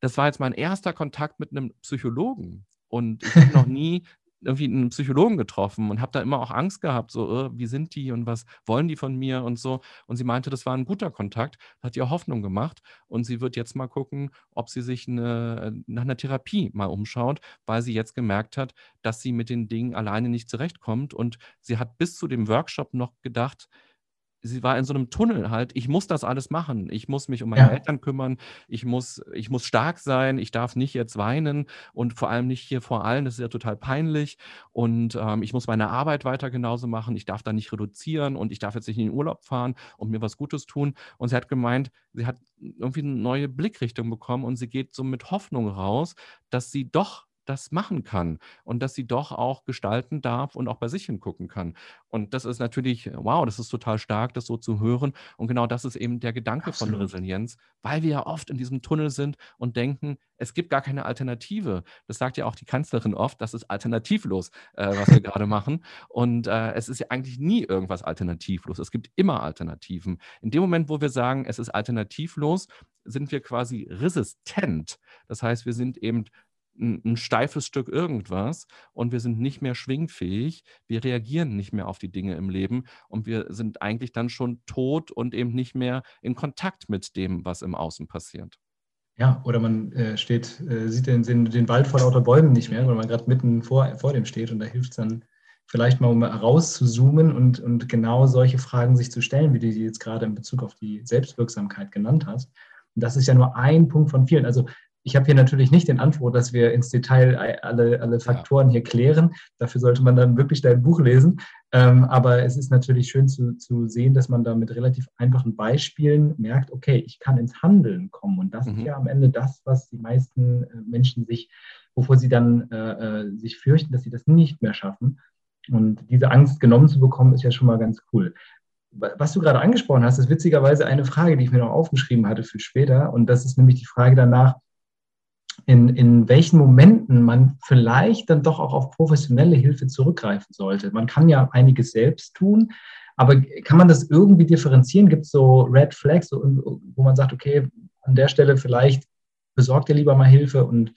das war jetzt mein erster Kontakt mit einem Psychologen. Und ich habe noch nie irgendwie einen Psychologen getroffen und habe da immer auch Angst gehabt, so, äh, wie sind die und was wollen die von mir und so. Und sie meinte, das war ein guter Kontakt, hat ihr Hoffnung gemacht und sie wird jetzt mal gucken, ob sie sich eine, nach einer Therapie mal umschaut, weil sie jetzt gemerkt hat, dass sie mit den Dingen alleine nicht zurechtkommt und sie hat bis zu dem Workshop noch gedacht, sie war in so einem Tunnel halt, ich muss das alles machen, ich muss mich um meine ja. Eltern kümmern, ich muss, ich muss stark sein, ich darf nicht jetzt weinen und vor allem nicht hier vor allen, das ist ja total peinlich. Und ähm, ich muss meine Arbeit weiter genauso machen, ich darf da nicht reduzieren und ich darf jetzt nicht in den Urlaub fahren und mir was Gutes tun. Und sie hat gemeint, sie hat irgendwie eine neue Blickrichtung bekommen und sie geht so mit Hoffnung raus, dass sie doch das machen kann und dass sie doch auch gestalten darf und auch bei sich hingucken kann. Und das ist natürlich, wow, das ist total stark, das so zu hören. Und genau das ist eben der Gedanke Absolut. von Resilienz, weil wir ja oft in diesem Tunnel sind und denken, es gibt gar keine Alternative. Das sagt ja auch die Kanzlerin oft, das ist alternativlos, äh, was wir gerade machen. Und äh, es ist ja eigentlich nie irgendwas alternativlos. Es gibt immer Alternativen. In dem Moment, wo wir sagen, es ist alternativlos, sind wir quasi resistent. Das heißt, wir sind eben ein, ein, steifes Stück irgendwas und wir sind nicht mehr schwingfähig, wir reagieren nicht mehr auf die Dinge im Leben und wir sind eigentlich dann schon tot und eben nicht mehr in Kontakt mit dem, was im Außen passiert. Ja, oder man äh, steht, äh, sieht den, den, den, Wald vor lauter Bäumen nicht mehr, weil man gerade mitten vor, vor dem steht und da hilft es dann vielleicht mal, um rauszuzoomen und, und genau solche Fragen sich zu stellen, wie du die jetzt gerade in Bezug auf die Selbstwirksamkeit genannt hast. Und das ist ja nur ein Punkt von vielen. Also ich habe hier natürlich nicht den Anspruch, dass wir ins Detail alle, alle Faktoren hier klären. Dafür sollte man dann wirklich dein Buch lesen. Ähm, aber es ist natürlich schön zu, zu sehen, dass man da mit relativ einfachen Beispielen merkt, okay, ich kann ins Handeln kommen. Und das mhm. ist ja am Ende das, was die meisten äh, Menschen sich, wovor sie dann äh, äh, sich fürchten, dass sie das nicht mehr schaffen. Und diese Angst genommen zu bekommen, ist ja schon mal ganz cool was du gerade angesprochen hast, ist witzigerweise eine Frage, die ich mir noch aufgeschrieben hatte für später. Und das ist nämlich die Frage danach, in, in welchen Momenten man vielleicht dann doch auch auf professionelle Hilfe zurückgreifen sollte. Man kann ja einiges selbst tun, aber kann man das irgendwie differenzieren? Gibt es so Red Flags, wo man sagt, okay, an der Stelle vielleicht besorg dir lieber mal Hilfe und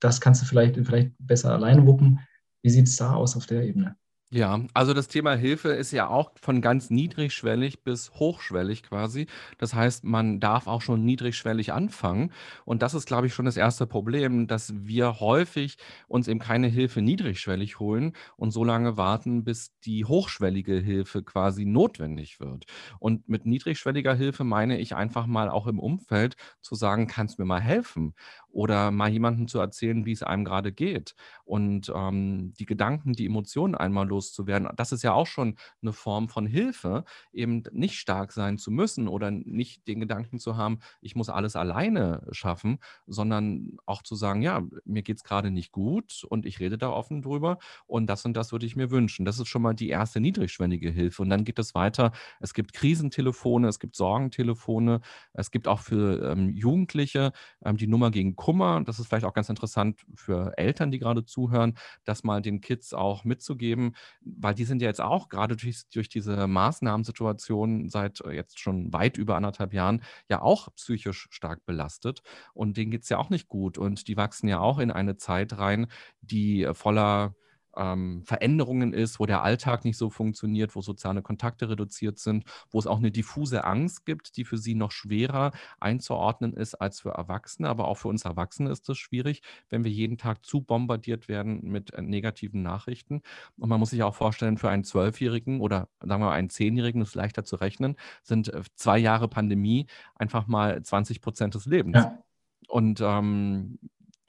das kannst du vielleicht, vielleicht besser alleine wuppen. Wie sieht es da aus auf der Ebene? Ja, also das Thema Hilfe ist ja auch von ganz niedrigschwellig bis hochschwellig quasi. Das heißt, man darf auch schon niedrigschwellig anfangen. Und das ist, glaube ich, schon das erste Problem, dass wir häufig uns eben keine Hilfe niedrigschwellig holen und so lange warten, bis die hochschwellige Hilfe quasi notwendig wird. Und mit niedrigschwelliger Hilfe meine ich einfach mal auch im Umfeld zu sagen, kannst du mir mal helfen? Oder mal jemandem zu erzählen, wie es einem gerade geht und ähm, die Gedanken, die Emotionen einmal loszuwerden. Das ist ja auch schon eine Form von Hilfe, eben nicht stark sein zu müssen oder nicht den Gedanken zu haben, ich muss alles alleine schaffen, sondern auch zu sagen, ja, mir geht es gerade nicht gut und ich rede da offen drüber und das und das würde ich mir wünschen. Das ist schon mal die erste niedrigschwellige Hilfe. Und dann geht es weiter. Es gibt Krisentelefone, es gibt Sorgentelefone, es gibt auch für ähm, Jugendliche ähm, die Nummer gegen Kummer. Das ist vielleicht auch ganz interessant für Eltern, die gerade zuhören, das mal den Kids auch mitzugeben, weil die sind ja jetzt auch gerade durch, durch diese Maßnahmensituation seit äh, jetzt schon weit über anderthalb Jahren ja auch psychisch stark belastet. Und denen geht es ja auch nicht gut. Und die wachsen ja auch in eine Zeit rein, die äh, voller ähm, Veränderungen ist, wo der Alltag nicht so funktioniert, wo soziale Kontakte reduziert sind, wo es auch eine diffuse Angst gibt, die für sie noch schwerer einzuordnen ist als für Erwachsene. Aber auch für uns Erwachsene ist das schwierig, wenn wir jeden Tag zu bombardiert werden mit äh, negativen Nachrichten. Und man muss sich auch vorstellen, für einen Zwölfjährigen oder sagen wir mal einen Zehnjährigen, das ist leichter zu rechnen, sind äh, zwei Jahre Pandemie einfach mal 20 Prozent des Lebens. Ja. Und ähm,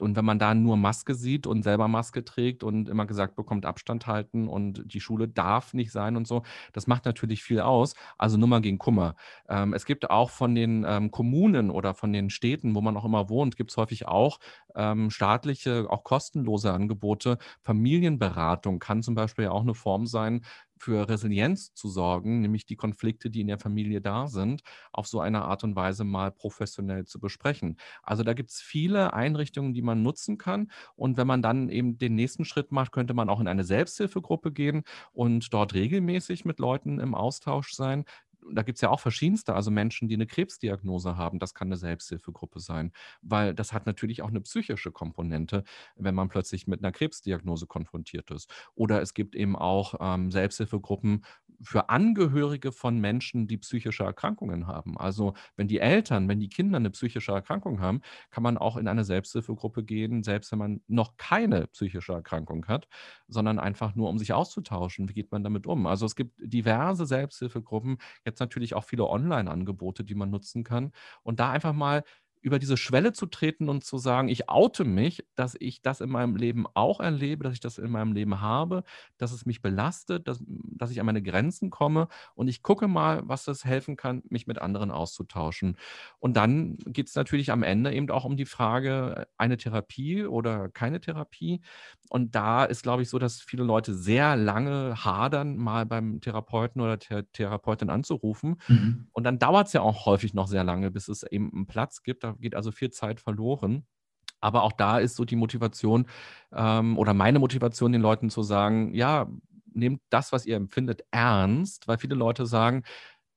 und wenn man da nur Maske sieht und selber Maske trägt und immer gesagt bekommt, Abstand halten und die Schule darf nicht sein und so, das macht natürlich viel aus. Also Nummer gegen Kummer. Ähm, es gibt auch von den ähm, Kommunen oder von den Städten, wo man auch immer wohnt, gibt es häufig auch ähm, staatliche, auch kostenlose Angebote. Familienberatung kann zum Beispiel auch eine Form sein, für Resilienz zu sorgen, nämlich die Konflikte, die in der Familie da sind, auf so eine Art und Weise mal professionell zu besprechen. Also da gibt es viele Einrichtungen, die man nutzen kann. Und wenn man dann eben den nächsten Schritt macht, könnte man auch in eine Selbsthilfegruppe gehen und dort regelmäßig mit Leuten im Austausch sein, da gibt es ja auch verschiedenste, also Menschen, die eine Krebsdiagnose haben, das kann eine Selbsthilfegruppe sein, weil das hat natürlich auch eine psychische Komponente, wenn man plötzlich mit einer Krebsdiagnose konfrontiert ist. Oder es gibt eben auch ähm, Selbsthilfegruppen für Angehörige von Menschen, die psychische Erkrankungen haben. Also wenn die Eltern, wenn die Kinder eine psychische Erkrankung haben, kann man auch in eine Selbsthilfegruppe gehen, selbst wenn man noch keine psychische Erkrankung hat, sondern einfach nur, um sich auszutauschen. Wie geht man damit um? Also es gibt diverse Selbsthilfegruppen, jetzt natürlich auch viele Online-Angebote, die man nutzen kann. Und da einfach mal über diese Schwelle zu treten und zu sagen, ich oute mich, dass ich das in meinem Leben auch erlebe, dass ich das in meinem Leben habe, dass es mich belastet, dass, dass ich an meine Grenzen komme und ich gucke mal, was das helfen kann, mich mit anderen auszutauschen. Und dann geht es natürlich am Ende eben auch um die Frage, eine Therapie oder keine Therapie. Und da ist, glaube ich, so, dass viele Leute sehr lange hadern, mal beim Therapeuten oder Thera Therapeutin anzurufen. Mhm. Und dann dauert es ja auch häufig noch sehr lange, bis es eben einen Platz gibt geht also viel Zeit verloren. Aber auch da ist so die Motivation ähm, oder meine Motivation, den Leuten zu sagen, ja, nehmt das, was ihr empfindet, ernst, weil viele Leute sagen,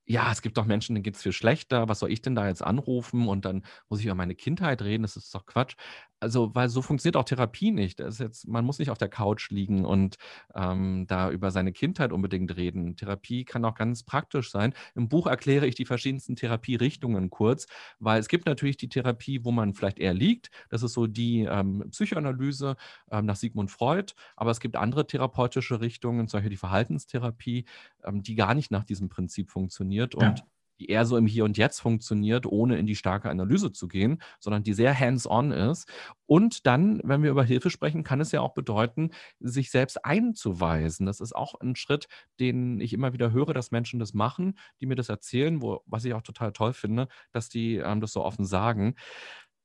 ja, es gibt doch Menschen, denen geht es viel schlechter. Was soll ich denn da jetzt anrufen? Und dann muss ich über meine Kindheit reden. Das ist doch Quatsch. Also, weil so funktioniert auch Therapie nicht. Das ist jetzt, man muss nicht auf der Couch liegen und ähm, da über seine Kindheit unbedingt reden. Therapie kann auch ganz praktisch sein. Im Buch erkläre ich die verschiedensten Therapierichtungen kurz, weil es gibt natürlich die Therapie, wo man vielleicht eher liegt. Das ist so die ähm, Psychoanalyse ähm, nach Sigmund Freud. Aber es gibt andere therapeutische Richtungen, zum Beispiel die Verhaltenstherapie, ähm, die gar nicht nach diesem Prinzip funktioniert. Und ja die eher so im Hier und Jetzt funktioniert, ohne in die starke Analyse zu gehen, sondern die sehr hands-on ist. Und dann, wenn wir über Hilfe sprechen, kann es ja auch bedeuten, sich selbst einzuweisen. Das ist auch ein Schritt, den ich immer wieder höre, dass Menschen das machen, die mir das erzählen, wo, was ich auch total toll finde, dass die ähm, das so offen sagen.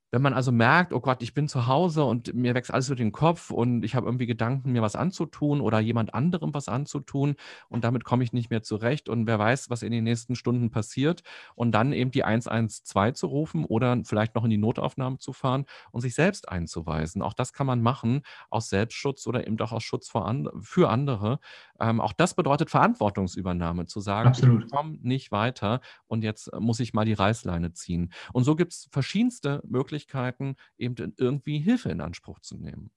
Wenn man also merkt, oh Gott, ich bin zu Hause und mir wächst alles über den Kopf und ich habe irgendwie Gedanken, mir was anzutun oder jemand anderem was anzutun und damit komme ich nicht mehr zurecht und wer weiß, was in den nächsten Stunden passiert und dann eben die 112 zu rufen oder vielleicht noch in die Notaufnahme zu fahren und sich selbst einzuweisen. Auch das kann man machen aus Selbstschutz oder eben auch aus Schutz für andere. Ähm, auch das bedeutet Verantwortungsübernahme, zu sagen, Absolut. ich komme nicht weiter und jetzt muss ich mal die Reißleine ziehen. Und so gibt es verschiedenste Möglichkeiten, Möglichkeiten, eben irgendwie Hilfe in Anspruch zu nehmen.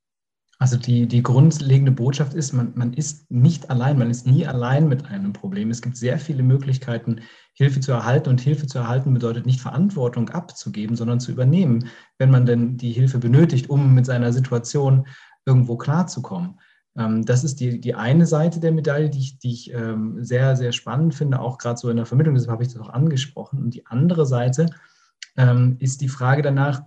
Also die, die grundlegende Botschaft ist, man, man ist nicht allein, man ist nie allein mit einem Problem. Es gibt sehr viele Möglichkeiten, Hilfe zu erhalten. Und Hilfe zu erhalten bedeutet nicht Verantwortung abzugeben, sondern zu übernehmen, wenn man denn die Hilfe benötigt, um mit seiner Situation irgendwo klarzukommen. Ähm, das ist die, die eine Seite der Medaille, die ich, die ich ähm, sehr, sehr spannend finde, auch gerade so in der Vermittlung, deshalb habe ich das auch angesprochen. Und die andere Seite ähm, ist die Frage danach,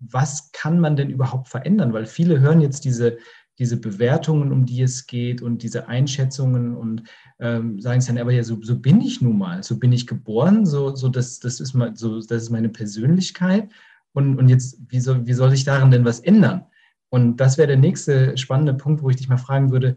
was kann man denn überhaupt verändern? Weil viele hören jetzt diese, diese Bewertungen, um die es geht und diese Einschätzungen und ähm, sagen es dann, aber ja, so, so bin ich nun mal, so bin ich geboren, so, so, das, das, ist, mal, so das ist meine Persönlichkeit. Und, und jetzt, wie soll, wie soll sich daran denn was ändern? Und das wäre der nächste spannende Punkt, wo ich dich mal fragen würde,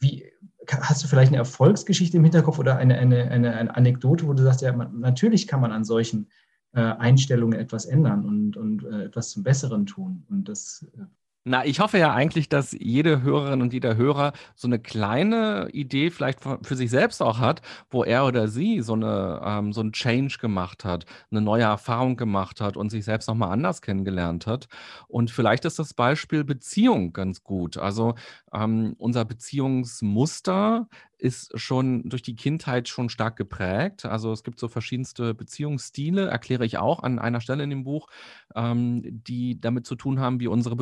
wie, hast du vielleicht eine Erfolgsgeschichte im Hinterkopf oder eine, eine, eine, eine Anekdote, wo du sagst, ja, man, natürlich kann man an solchen äh, Einstellungen etwas ändern und, und äh, etwas zum Besseren tun. Und das äh, na, ich hoffe ja eigentlich, dass jede Hörerin und jeder Hörer so eine kleine Idee vielleicht für sich selbst auch hat, wo er oder sie so eine ähm, so 'n Change gemacht hat, eine neue Erfahrung gemacht hat und sich selbst noch mal anders kennengelernt hat. Und vielleicht ist das Beispiel Beziehung ganz gut. Also, ähm, unser Beziehungsmuster ist schon durch die Kindheit schon stark geprägt. Also es gibt so verschiedenste Beziehungsstile, erkläre ich auch an einer Stelle in dem Buch, ähm, die damit zu tun haben, wie unsere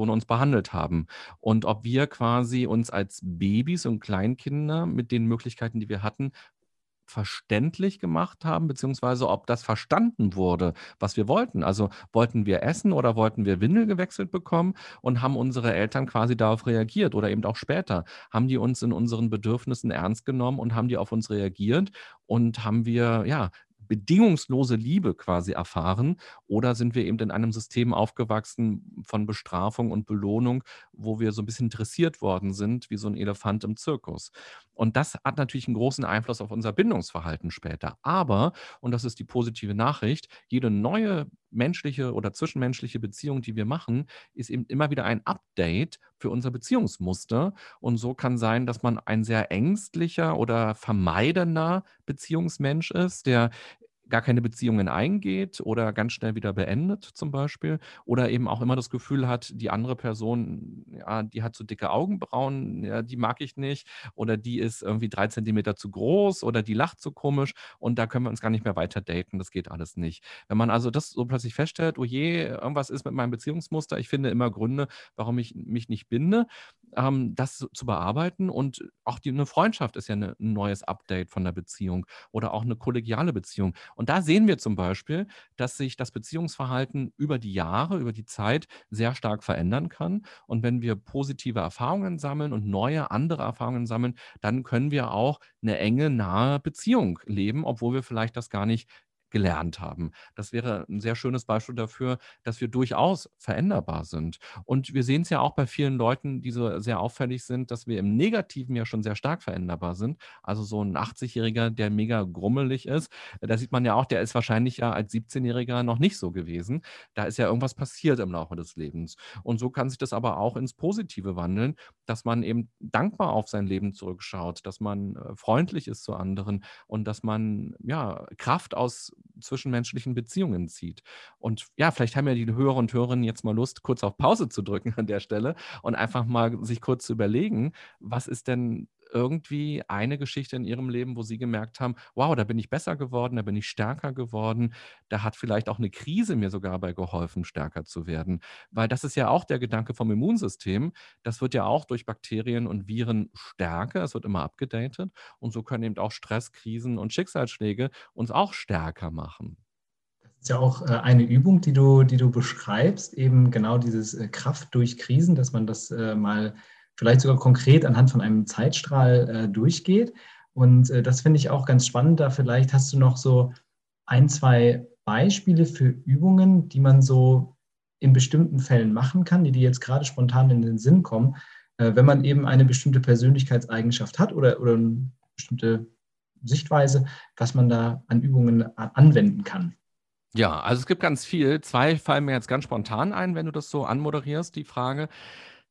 Bezugspersonen uns behandelt haben. Und ob wir quasi uns als Babys und Kleinkinder mit den Möglichkeiten, die wir hatten, verständlich gemacht haben, beziehungsweise ob das verstanden wurde, was wir wollten. Also wollten wir essen oder wollten wir Windel gewechselt bekommen und haben unsere Eltern quasi darauf reagiert oder eben auch später. Haben die uns in unseren Bedürfnissen ernst genommen und haben die auf uns reagiert und haben wir, ja, bedingungslose Liebe quasi erfahren oder sind wir eben in einem System aufgewachsen von Bestrafung und Belohnung, wo wir so ein bisschen dressiert worden sind, wie so ein Elefant im Zirkus. Und das hat natürlich einen großen Einfluss auf unser Bindungsverhalten später. Aber, und das ist die positive Nachricht, jede neue menschliche oder zwischenmenschliche Beziehung, die wir machen, ist eben immer wieder ein Update für unser Beziehungsmuster. Und so kann sein, dass man ein sehr ängstlicher oder vermeidender Beziehungsmensch ist, der gar keine Beziehungen eingeht oder ganz schnell wieder beendet zum Beispiel oder eben auch immer das Gefühl hat, die andere Person, ja, die hat so dicke Augenbrauen, ja, die mag ich nicht oder die ist irgendwie drei Zentimeter zu groß oder die lacht so komisch und da können wir uns gar nicht mehr weiter daten, das geht alles nicht. Wenn man also das so plötzlich feststellt, oh je, irgendwas ist mit meinem Beziehungsmuster, ich finde immer Gründe, warum ich mich nicht binde, ähm, das zu bearbeiten und auch die, eine Freundschaft ist ja eine, ein neues Update von der Beziehung oder auch eine kollegiale Beziehung. Und da sehen wir zum Beispiel, dass sich das Beziehungsverhalten über die Jahre, über die Zeit sehr stark verändern kann. Und wenn wir positive Erfahrungen sammeln und neue, andere Erfahrungen sammeln, dann können wir auch eine enge, nahe Beziehung leben, obwohl wir vielleicht das gar nicht gelernt haben. Das wäre ein sehr schönes Beispiel dafür, dass wir durchaus veränderbar sind. Und wir sehen es ja auch bei vielen Leuten, die so sehr auffällig sind, dass wir im Negativen ja schon sehr stark veränderbar sind. Also so ein 80-Jähriger, der mega grummelig ist, da sieht man ja auch, der ist wahrscheinlich ja als 17-Jähriger noch nicht so gewesen. Da ist ja irgendwas passiert im Laufe des Lebens. Und so kann sich das aber auch ins Positive wandeln, dass man eben dankbar auf sein Leben zurückschaut, dass man äh, freundlich ist zu anderen und dass man ja Kraft aus zwischenmenschlichen Beziehungen zieht. Und ja, vielleicht haben ja die Hörer und Hörerinnen jetzt mal Lust, kurz auf Pause zu drücken an der Stelle und einfach mal sich kurz zu überlegen, was ist denn irgendwie eine Geschichte in Ihrem Leben, wo Sie gemerkt haben, wow, da bin ich besser geworden, da bin ich stärker geworden, da hat vielleicht auch eine Krise mir sogar bei geholfen, stärker zu werden. Weil das ist ja auch der Gedanke vom Immunsystem. Das wird ja auch durch Bakterien und Viren stärker, es wird immer abgedatet und so können eben auch Stress, Krisen und Schicksalsschläge uns auch stärker machen. Das ist ja auch äh, eine Übung, die du, die du beschreibst, eben genau dieses äh, Kraft durch Krisen, dass man das äh, mal vielleicht sogar konkret anhand von einem Zeitstrahl äh, durchgeht. Und äh, das finde ich auch ganz spannend. Da vielleicht hast du noch so ein, zwei Beispiele für Übungen, die man so in bestimmten Fällen machen kann, die dir jetzt gerade spontan in den Sinn kommen, äh, wenn man eben eine bestimmte Persönlichkeitseigenschaft hat oder, oder eine bestimmte Sichtweise, was man da an Übungen anwenden kann. Ja, also es gibt ganz viel. Zwei fallen mir jetzt ganz spontan ein, wenn du das so anmoderierst, die Frage.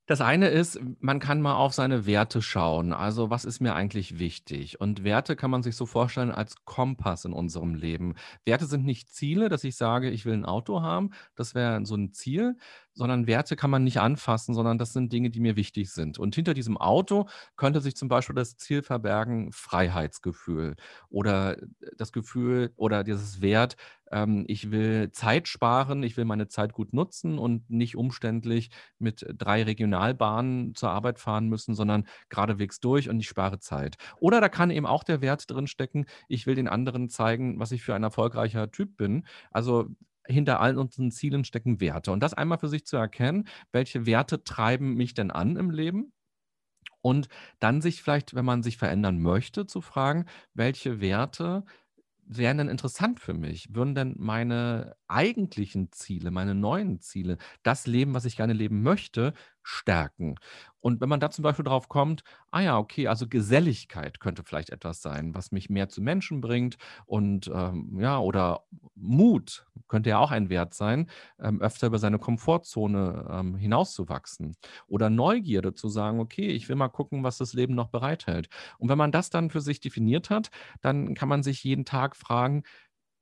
Das eine ist, man kann mal auf seine Werte schauen. Also, was ist mir eigentlich wichtig? Und Werte kann man sich so vorstellen als Kompass in unserem Leben. Werte sind nicht Ziele, dass ich sage, ich will ein Auto haben. Das wäre so ein Ziel, sondern Werte kann man nicht anfassen, sondern das sind Dinge, die mir wichtig sind. Und hinter diesem Auto könnte sich zum Beispiel das Ziel verbergen, Freiheitsgefühl oder das Gefühl oder dieses Wert, ähm, ich will Zeit sparen, ich will meine Zeit gut nutzen und nicht umständlich mit drei Regionalbahnen zur Arbeit fahren müssen, sondern geradewegs durch und ich spare Zeit. Oder da kann eben auch der Wert drin stecken, ich will den anderen zeigen, was ich für ein erfolgreicher Typ bin. Also hinter all unseren Zielen stecken Werte. Und das einmal für sich zu erkennen, welche Werte treiben mich denn an im Leben? Und dann sich vielleicht, wenn man sich verändern möchte, zu fragen, welche Werte wären denn interessant für mich? Würden denn meine eigentlichen Ziele, meine neuen Ziele, das Leben, was ich gerne leben möchte, stärken? Und wenn man da zum Beispiel drauf kommt, ah ja, okay, also Geselligkeit könnte vielleicht etwas sein, was mich mehr zu Menschen bringt und ähm, ja, oder Mut könnte ja auch ein Wert sein, ähm, öfter über seine Komfortzone ähm, hinauszuwachsen. Oder Neugierde zu sagen, okay, ich will mal gucken, was das Leben noch bereithält. Und wenn man das dann für sich definiert hat, dann kann man sich jeden Tag fragen,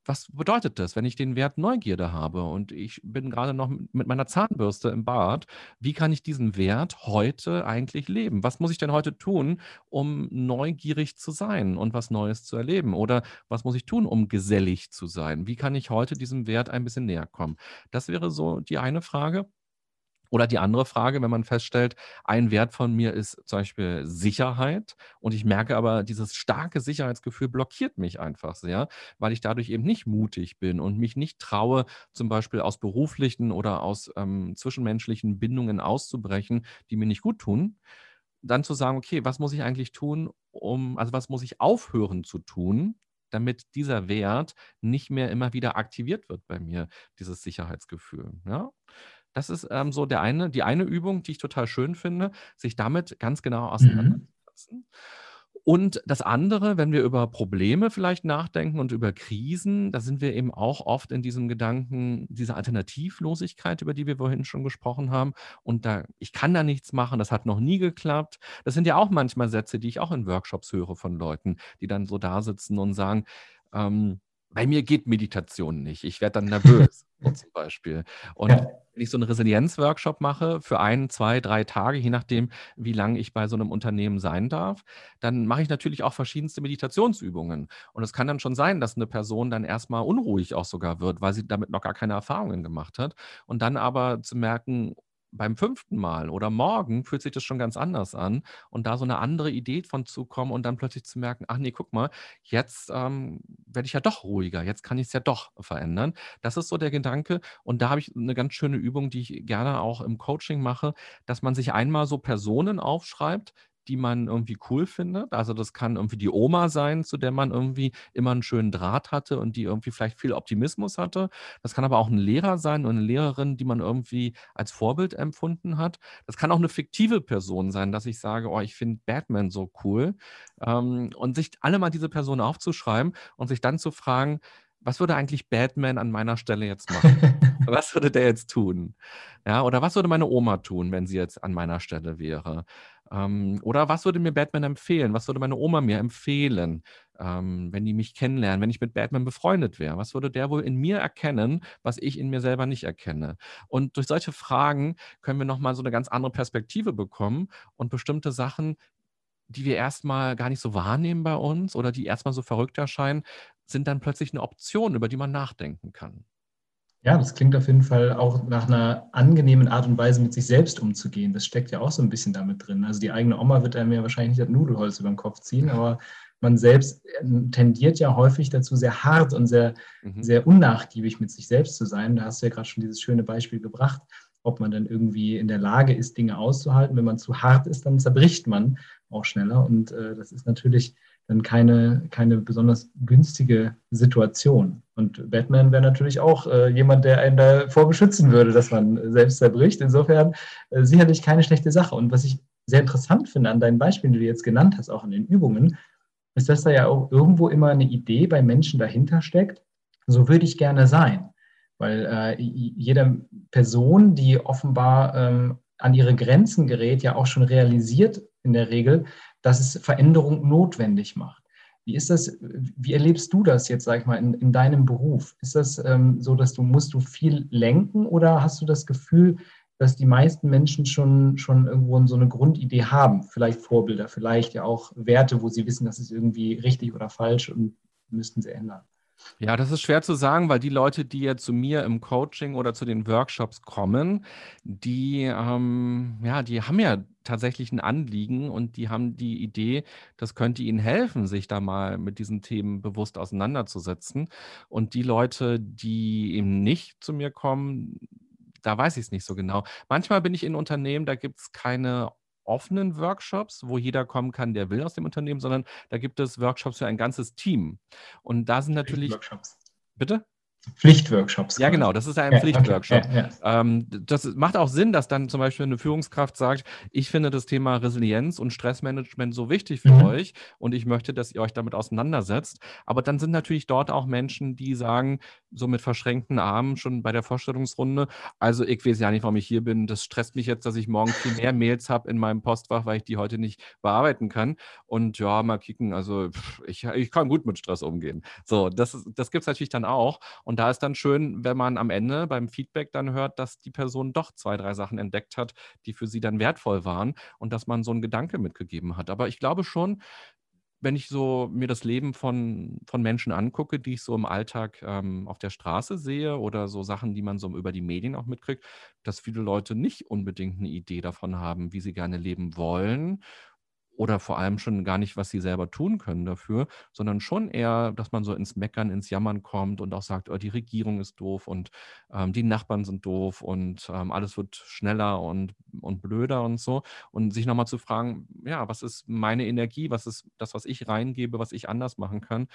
was bedeutet das, wenn ich den Wert Neugierde habe und ich bin gerade noch mit meiner Zahnbürste im Bad? Wie kann ich diesen Wert heute eigentlich leben? Was muss ich denn heute tun, um neugierig zu sein und was Neues zu erleben? Oder was muss ich tun, um gesellig zu sein? Wie kann ich heute diesem Wert ein bisschen näher kommen? Das wäre so die eine Frage. Oder die andere Frage, wenn man feststellt, ein Wert von mir ist zum Beispiel Sicherheit und ich merke aber, dieses starke Sicherheitsgefühl blockiert mich einfach sehr, weil ich dadurch eben nicht mutig bin und mich nicht traue, zum Beispiel aus beruflichen oder aus ähm, zwischenmenschlichen Bindungen auszubrechen, die mir nicht gut tun. Dann zu sagen, okay, was muss ich eigentlich tun, um, also was muss ich aufhören zu tun, damit dieser Wert nicht mehr immer wieder aktiviert wird bei mir, dieses Sicherheitsgefühl. Ja? Das ist ähm, so der eine, die eine Übung, die ich total schön finde, sich damit ganz genau mhm. auseinanderzusetzen. Mhm. Und das andere, wenn wir über Probleme vielleicht nachdenken und über Krisen, da sind wir eben auch oft in diesem Gedanken, dieser Alternativlosigkeit, über die wir vorhin schon gesprochen haben. Und da, ich kann da nichts machen, das hat noch nie geklappt. Das sind ja auch manchmal Sätze, die ich auch in Workshops höre von Leuten, die dann so da sitzen und sagen, ähm, bei mir geht Meditation nicht. Ich werde dann nervös, so zum Beispiel. Und ja wenn ich so einen Resilienz-Workshop mache für ein, zwei, drei Tage, je nachdem, wie lange ich bei so einem Unternehmen sein darf, dann mache ich natürlich auch verschiedenste Meditationsübungen. Und es kann dann schon sein, dass eine Person dann erstmal unruhig auch sogar wird, weil sie damit noch gar keine Erfahrungen gemacht hat. Und dann aber zu merken, beim fünften Mal oder morgen fühlt sich das schon ganz anders an und da so eine andere Idee von zu kommen und dann plötzlich zu merken, ach nee, guck mal, jetzt ähm, werde ich ja doch ruhiger, jetzt kann ich es ja doch verändern. Das ist so der Gedanke und da habe ich eine ganz schöne Übung, die ich gerne auch im Coaching mache, dass man sich einmal so Personen aufschreibt, die man irgendwie cool findet. Also das kann irgendwie die Oma sein, zu der man irgendwie immer einen schönen Draht hatte und die irgendwie vielleicht viel Optimismus hatte. Das kann aber auch ein Lehrer sein und eine Lehrerin, die man irgendwie als Vorbild empfunden hat. Das kann auch eine fiktive Person sein, dass ich sage, oh, ich finde Batman so cool. Ähm, und sich alle mal diese Person aufzuschreiben und sich dann zu fragen, was würde eigentlich Batman an meiner Stelle jetzt machen? was würde der jetzt tun? Ja, oder was würde meine Oma tun, wenn sie jetzt an meiner Stelle wäre? Ähm, oder was würde mir Batman empfehlen? Was würde meine Oma mir empfehlen, ähm, wenn die mich kennenlernen, wenn ich mit Batman befreundet wäre? Was würde der wohl in mir erkennen, was ich in mir selber nicht erkenne? Und durch solche Fragen können wir nochmal so eine ganz andere Perspektive bekommen und bestimmte Sachen, die wir erstmal gar nicht so wahrnehmen bei uns oder die erstmal so verrückt erscheinen, sind dann plötzlich eine Option, über die man nachdenken kann. Ja, das klingt auf jeden Fall auch nach einer angenehmen Art und Weise, mit sich selbst umzugehen. Das steckt ja auch so ein bisschen damit drin. Also die eigene Oma wird einem ja wahrscheinlich nicht das Nudelholz über den Kopf ziehen, aber man selbst äh, tendiert ja häufig dazu, sehr hart und sehr, mhm. sehr unnachgiebig mit sich selbst zu sein. Da hast du ja gerade schon dieses schöne Beispiel gebracht, ob man dann irgendwie in der Lage ist, Dinge auszuhalten. Wenn man zu hart ist, dann zerbricht man auch schneller. Und äh, das ist natürlich dann keine, keine besonders günstige Situation. Und Batman wäre natürlich auch äh, jemand, der einen davor beschützen würde, dass man selbst zerbricht. Insofern äh, sicherlich keine schlechte Sache. Und was ich sehr interessant finde an deinen Beispielen, die du jetzt genannt hast, auch an den Übungen, ist, dass da ja auch irgendwo immer eine Idee bei Menschen dahinter steckt. So würde ich gerne sein. Weil äh, jede Person, die offenbar ähm, an ihre Grenzen gerät, ja auch schon realisiert in der Regel, dass es Veränderung notwendig macht. Wie ist das, wie erlebst du das jetzt, sag ich mal, in, in deinem Beruf? Ist das ähm, so, dass du musst du viel lenken oder hast du das Gefühl, dass die meisten Menschen schon, schon irgendwo so eine Grundidee haben? Vielleicht Vorbilder, vielleicht ja auch Werte, wo sie wissen, das ist irgendwie richtig oder falsch und müssten sie ändern. Ja, das ist schwer zu sagen, weil die Leute, die ja zu mir im Coaching oder zu den Workshops kommen, die, ähm, ja, die haben ja tatsächlich ein Anliegen und die haben die Idee, das könnte ihnen helfen, sich da mal mit diesen Themen bewusst auseinanderzusetzen. Und die Leute, die eben nicht zu mir kommen, da weiß ich es nicht so genau. Manchmal bin ich in Unternehmen, da gibt es keine offenen Workshops, wo jeder kommen kann, der will aus dem Unternehmen, sondern da gibt es Workshops für ein ganzes Team. Und da sind natürlich. Workshops. Bitte? Pflichtworkshops. Ja, genau, das ist ein ja, Pflichtworkshop. Okay, ja, ja. Ähm, das macht auch Sinn, dass dann zum Beispiel eine Führungskraft sagt, ich finde das Thema Resilienz und Stressmanagement so wichtig für mhm. euch und ich möchte, dass ihr euch damit auseinandersetzt. Aber dann sind natürlich dort auch Menschen, die sagen, so mit verschränkten Armen schon bei der Vorstellungsrunde, also ich weiß ja nicht, warum ich hier bin, das stresst mich jetzt, dass ich morgen viel mehr Mails habe in meinem Postfach, weil ich die heute nicht bearbeiten kann. Und ja, mal kicken, also ich, ich kann gut mit Stress umgehen. So, das, das gibt es natürlich dann auch. Und und da ist dann schön, wenn man am Ende beim Feedback dann hört, dass die Person doch zwei, drei Sachen entdeckt hat, die für sie dann wertvoll waren und dass man so einen Gedanke mitgegeben hat. Aber ich glaube schon, wenn ich so mir das Leben von, von Menschen angucke, die ich so im Alltag ähm, auf der Straße sehe oder so Sachen, die man so über die Medien auch mitkriegt, dass viele Leute nicht unbedingt eine Idee davon haben, wie sie gerne leben wollen oder vor allem schon gar nicht, was sie selber tun können dafür, sondern schon eher, dass man so ins Meckern, ins Jammern kommt und auch sagt, oh, die Regierung ist doof und ähm, die Nachbarn sind doof und ähm, alles wird schneller und, und blöder und so. Und sich nochmal zu fragen, ja, was ist meine Energie, was ist das, was ich reingebe, was ich anders machen kann.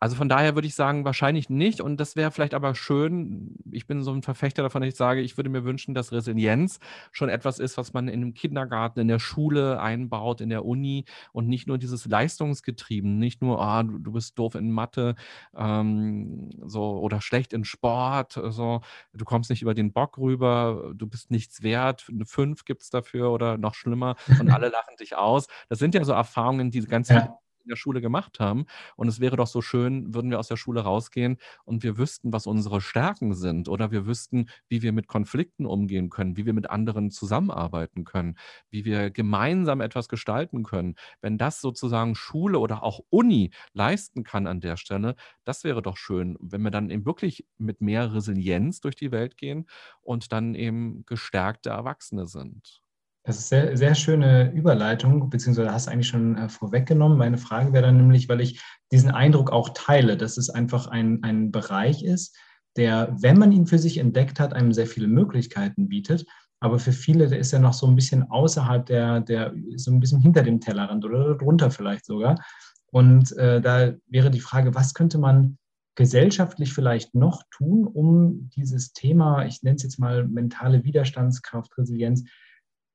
Also von daher würde ich sagen, wahrscheinlich nicht. Und das wäre vielleicht aber schön. Ich bin so ein Verfechter davon, dass ich sage, ich würde mir wünschen, dass Resilienz schon etwas ist, was man in einem Kindergarten, in der Schule einbaut, in der Uni und nicht nur dieses Leistungsgetrieben, nicht nur, ah, du, du bist doof in Mathe ähm, so, oder schlecht in Sport, so, du kommst nicht über den Bock rüber, du bist nichts wert, eine Fünf gibt es dafür oder noch schlimmer und alle lachen dich aus. Das sind ja so Erfahrungen, die ganz ja in der Schule gemacht haben. Und es wäre doch so schön, würden wir aus der Schule rausgehen und wir wüssten, was unsere Stärken sind oder wir wüssten, wie wir mit Konflikten umgehen können, wie wir mit anderen zusammenarbeiten können, wie wir gemeinsam etwas gestalten können. Wenn das sozusagen Schule oder auch Uni leisten kann an der Stelle, das wäre doch schön, wenn wir dann eben wirklich mit mehr Resilienz durch die Welt gehen und dann eben gestärkte Erwachsene sind. Das ist sehr, sehr schöne Überleitung, beziehungsweise hast du eigentlich schon äh, vorweggenommen. Meine Frage wäre dann nämlich, weil ich diesen Eindruck auch teile, dass es einfach ein, ein Bereich ist, der, wenn man ihn für sich entdeckt hat, einem sehr viele Möglichkeiten bietet. Aber für viele ist er noch so ein bisschen außerhalb der, der so ein bisschen hinter dem Tellerrand oder drunter vielleicht sogar. Und äh, da wäre die Frage, was könnte man gesellschaftlich vielleicht noch tun, um dieses Thema, ich nenne es jetzt mal mentale Widerstandskraft, Resilienz,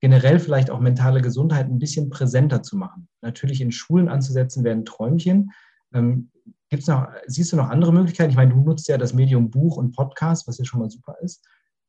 generell vielleicht auch mentale Gesundheit ein bisschen präsenter zu machen. Natürlich in Schulen anzusetzen wäre ein Träumchen. Ähm, gibt's noch, siehst du noch andere Möglichkeiten? Ich meine, du nutzt ja das Medium Buch und Podcast, was ja schon mal super ist.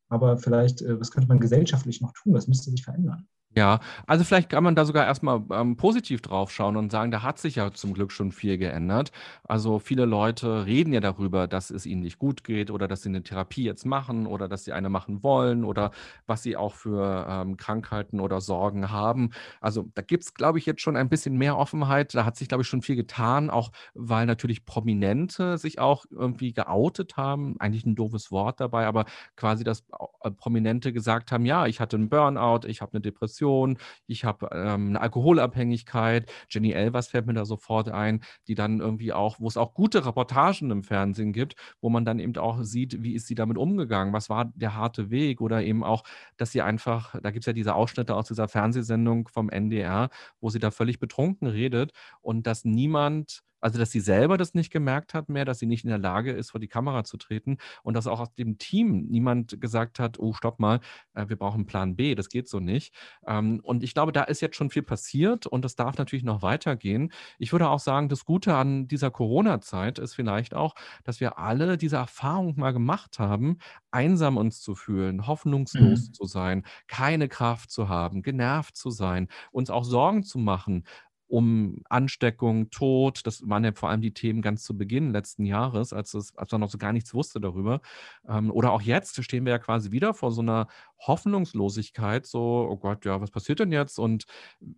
Aber vielleicht, äh, was könnte man gesellschaftlich noch tun? Was müsste sich verändern? Ja, also vielleicht kann man da sogar erstmal ähm, positiv drauf schauen und sagen, da hat sich ja zum Glück schon viel geändert. Also viele Leute reden ja darüber, dass es ihnen nicht gut geht oder dass sie eine Therapie jetzt machen oder dass sie eine machen wollen oder was sie auch für ähm, Krankheiten oder Sorgen haben. Also da gibt es, glaube ich, jetzt schon ein bisschen mehr Offenheit. Da hat sich, glaube ich, schon viel getan, auch weil natürlich Prominente sich auch irgendwie geoutet haben. Eigentlich ein doofes Wort dabei, aber quasi, dass äh, Prominente gesagt haben, ja, ich hatte einen Burnout, ich habe eine Depression Depression, ich habe ähm, eine Alkoholabhängigkeit. Jenny Elvers fällt mir da sofort ein, die dann irgendwie auch, wo es auch gute Reportagen im Fernsehen gibt, wo man dann eben auch sieht, wie ist sie damit umgegangen, was war der harte Weg oder eben auch, dass sie einfach, da gibt es ja diese Ausschnitte aus dieser Fernsehsendung vom NDR, wo sie da völlig betrunken redet und dass niemand also, dass sie selber das nicht gemerkt hat mehr, dass sie nicht in der Lage ist, vor die Kamera zu treten und dass auch aus dem Team niemand gesagt hat: „Oh, stopp mal, äh, wir brauchen Plan B, das geht so nicht.“ Ähm, und ich glaube, da ist jetzt schon viel passiert und das darf natürlich noch weitergehen. Ich würde auch sagen, das Gute an dieser Corona-Zeit ist vielleicht auch, dass wir alle diese Erfahrung mal gemacht haben, einsam uns zu fühlen, hoffnungslos Mhm. zu sein, keine Kraft zu haben, genervt zu sein, uns auch Sorgen zu machen um Ansteckung, Tod. Das waren ja vor allem die Themen ganz zu Beginn letzten Jahres, als, es, als man noch so gar nichts wusste darüber. Ähm, oder auch jetzt stehen wir ja quasi wieder vor so einer Hoffnungslosigkeit, so, oh Gott, ja, was passiert denn jetzt? Und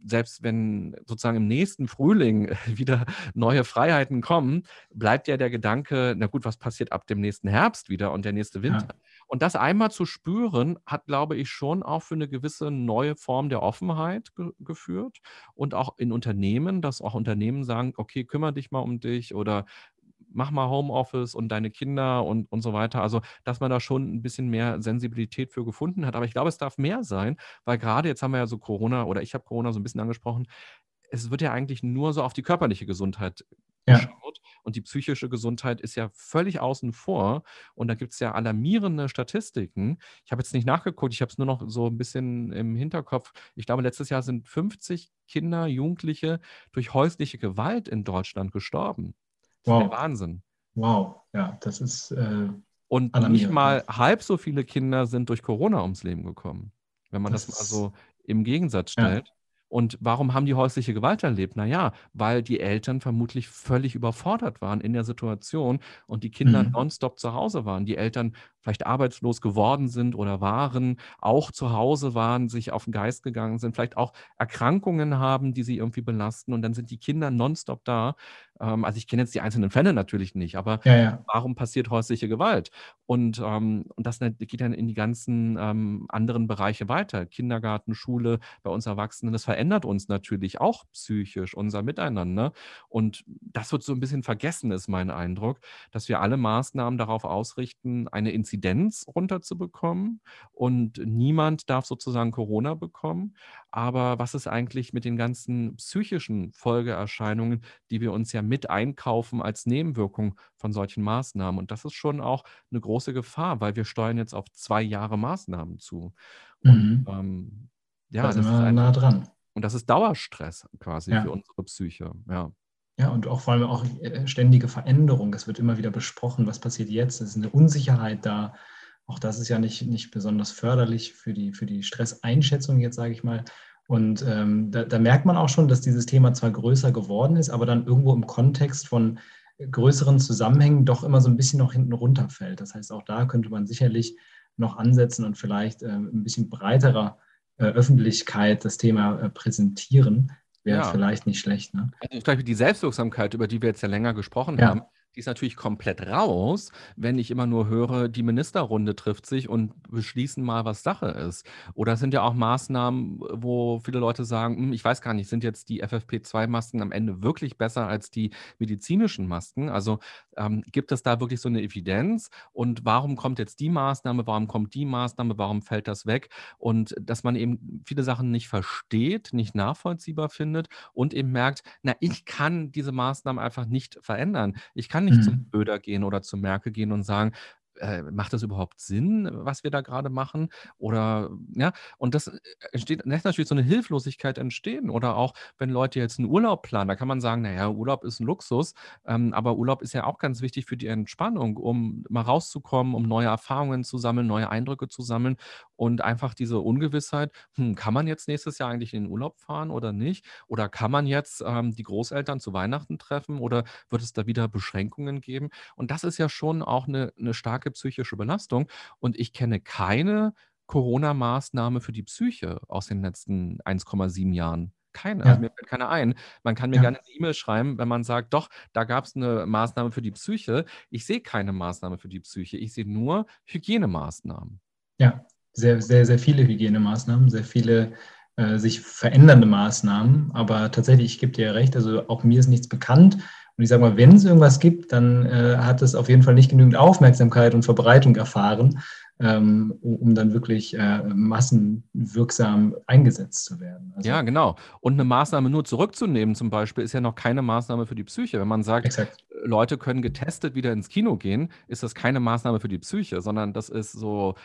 selbst wenn sozusagen im nächsten Frühling wieder neue Freiheiten kommen, bleibt ja der Gedanke, na gut, was passiert ab dem nächsten Herbst wieder und der nächste Winter? Ja. Und das einmal zu spüren, hat, glaube ich, schon auch für eine gewisse neue Form der Offenheit ge geführt und auch in Unternehmen, dass auch Unternehmen sagen: „Okay, kümmere dich mal um dich“ oder mach mal Homeoffice und deine Kinder und, und so weiter. Also, dass man da schon ein bisschen mehr Sensibilität für gefunden hat. Aber ich glaube, es darf mehr sein, weil gerade jetzt haben wir ja so Corona oder ich habe Corona so ein bisschen angesprochen. Es wird ja eigentlich nur so auf die körperliche Gesundheit. Ja. Und die psychische Gesundheit ist ja völlig außen vor. Und da gibt es ja alarmierende Statistiken. Ich habe jetzt nicht nachgeguckt, ich habe es nur noch so ein bisschen im Hinterkopf. Ich glaube, letztes Jahr sind 50 Kinder, Jugendliche durch häusliche Gewalt in Deutschland gestorben. Wow. Der Wahnsinn. Wow, ja, das ist. Äh, und nicht mal halb so viele Kinder sind durch Corona ums Leben gekommen. Wenn man das, das mal so im Gegensatz stellt. Ja. Und warum haben die häusliche Gewalt erlebt? Naja, weil die Eltern vermutlich völlig überfordert waren in der Situation und die Kinder mhm. nonstop zu Hause waren. Die Eltern vielleicht arbeitslos geworden sind oder waren, auch zu Hause waren, sich auf den Geist gegangen sind, vielleicht auch Erkrankungen haben, die sie irgendwie belasten und dann sind die Kinder nonstop da. Ähm, also ich kenne jetzt die einzelnen Fälle natürlich nicht, aber ja, ja. warum passiert häusliche Gewalt? Und, ähm, und das geht dann in die ganzen ähm, anderen Bereiche weiter. Kindergarten, Schule, bei uns Erwachsenen, das verändert uns natürlich auch psychisch, unser Miteinander. Und das wird so ein bisschen vergessen, ist mein Eindruck, dass wir alle Maßnahmen darauf ausrichten, eine Inzidenz runterzubekommen und niemand darf sozusagen Corona bekommen. Aber was ist eigentlich mit den ganzen psychischen Folgeerscheinungen, die wir uns ja mit einkaufen als Nebenwirkung von solchen Maßnahmen? Und das ist schon auch eine große Gefahr, weil wir steuern jetzt auf zwei Jahre Maßnahmen zu. Und mhm. ähm, ja, da das ist ein, nah dran. Und das ist Dauerstress quasi ja. für unsere Psyche. Ja. Ja, und auch vor allem auch äh, ständige Veränderung. Es wird immer wieder besprochen, was passiert jetzt. Es ist eine Unsicherheit da. Auch das ist ja nicht, nicht besonders förderlich für die, für die Stresseinschätzung, jetzt sage ich mal. Und ähm, da, da, merkt man auch schon, dass dieses Thema zwar größer geworden ist, aber dann irgendwo im Kontext von größeren Zusammenhängen doch immer so ein bisschen noch hinten runterfällt. Das heißt, auch da könnte man sicherlich noch ansetzen und vielleicht äh, ein bisschen breiterer äh, Öffentlichkeit das Thema äh, präsentieren. Wäre ja. vielleicht nicht schlecht. Ne? Also die Selbstwirksamkeit, über die wir jetzt ja länger gesprochen ja. haben, die ist natürlich komplett raus, wenn ich immer nur höre, die Ministerrunde trifft sich und beschließen mal, was Sache ist. Oder es sind ja auch Maßnahmen, wo viele Leute sagen, hm, ich weiß gar nicht, sind jetzt die FFP2-Masken am Ende wirklich besser als die medizinischen Masken? Also ähm, gibt es da wirklich so eine Evidenz? Und warum kommt jetzt die Maßnahme, warum kommt die Maßnahme, warum fällt das weg? Und dass man eben viele Sachen nicht versteht, nicht nachvollziehbar findet und eben merkt, na, ich kann diese Maßnahmen einfach nicht verändern. Ich kann nicht mhm. zum Böder gehen oder zum Merkel gehen und sagen, äh, macht das überhaupt Sinn, was wir da gerade machen? Oder ja, und das äh, entsteht, lässt natürlich so eine Hilflosigkeit entstehen. Oder auch, wenn Leute jetzt einen Urlaub planen, da kann man sagen, naja, Urlaub ist ein Luxus, ähm, aber Urlaub ist ja auch ganz wichtig für die Entspannung, um mal rauszukommen, um neue Erfahrungen zu sammeln, neue Eindrücke zu sammeln und einfach diese Ungewissheit, hm, kann man jetzt nächstes Jahr eigentlich in den Urlaub fahren oder nicht? Oder kann man jetzt ähm, die Großeltern zu Weihnachten treffen oder wird es da wieder Beschränkungen geben? Und das ist ja schon auch eine, eine starke psychische Belastung. Und ich kenne keine Corona-Maßnahme für die Psyche aus den letzten 1,7 Jahren. Keine, ja. also mir fällt keine ein. Man kann mir ja. gerne eine E-Mail schreiben, wenn man sagt, doch, da gab es eine Maßnahme für die Psyche. Ich sehe keine Maßnahme für die Psyche. Ich sehe nur Hygienemaßnahmen. Ja, sehr, sehr, sehr viele Hygienemaßnahmen, sehr viele äh, sich verändernde Maßnahmen. Aber tatsächlich, ich gebe dir ja recht, also auch mir ist nichts bekannt. Und ich sage mal, wenn es irgendwas gibt, dann äh, hat es auf jeden Fall nicht genügend Aufmerksamkeit und Verbreitung erfahren, ähm, um dann wirklich äh, massenwirksam eingesetzt zu werden. Also, ja, genau. Und eine Maßnahme nur zurückzunehmen zum Beispiel ist ja noch keine Maßnahme für die Psyche. Wenn man sagt, exakt. Leute können getestet wieder ins Kino gehen, ist das keine Maßnahme für die Psyche, sondern das ist so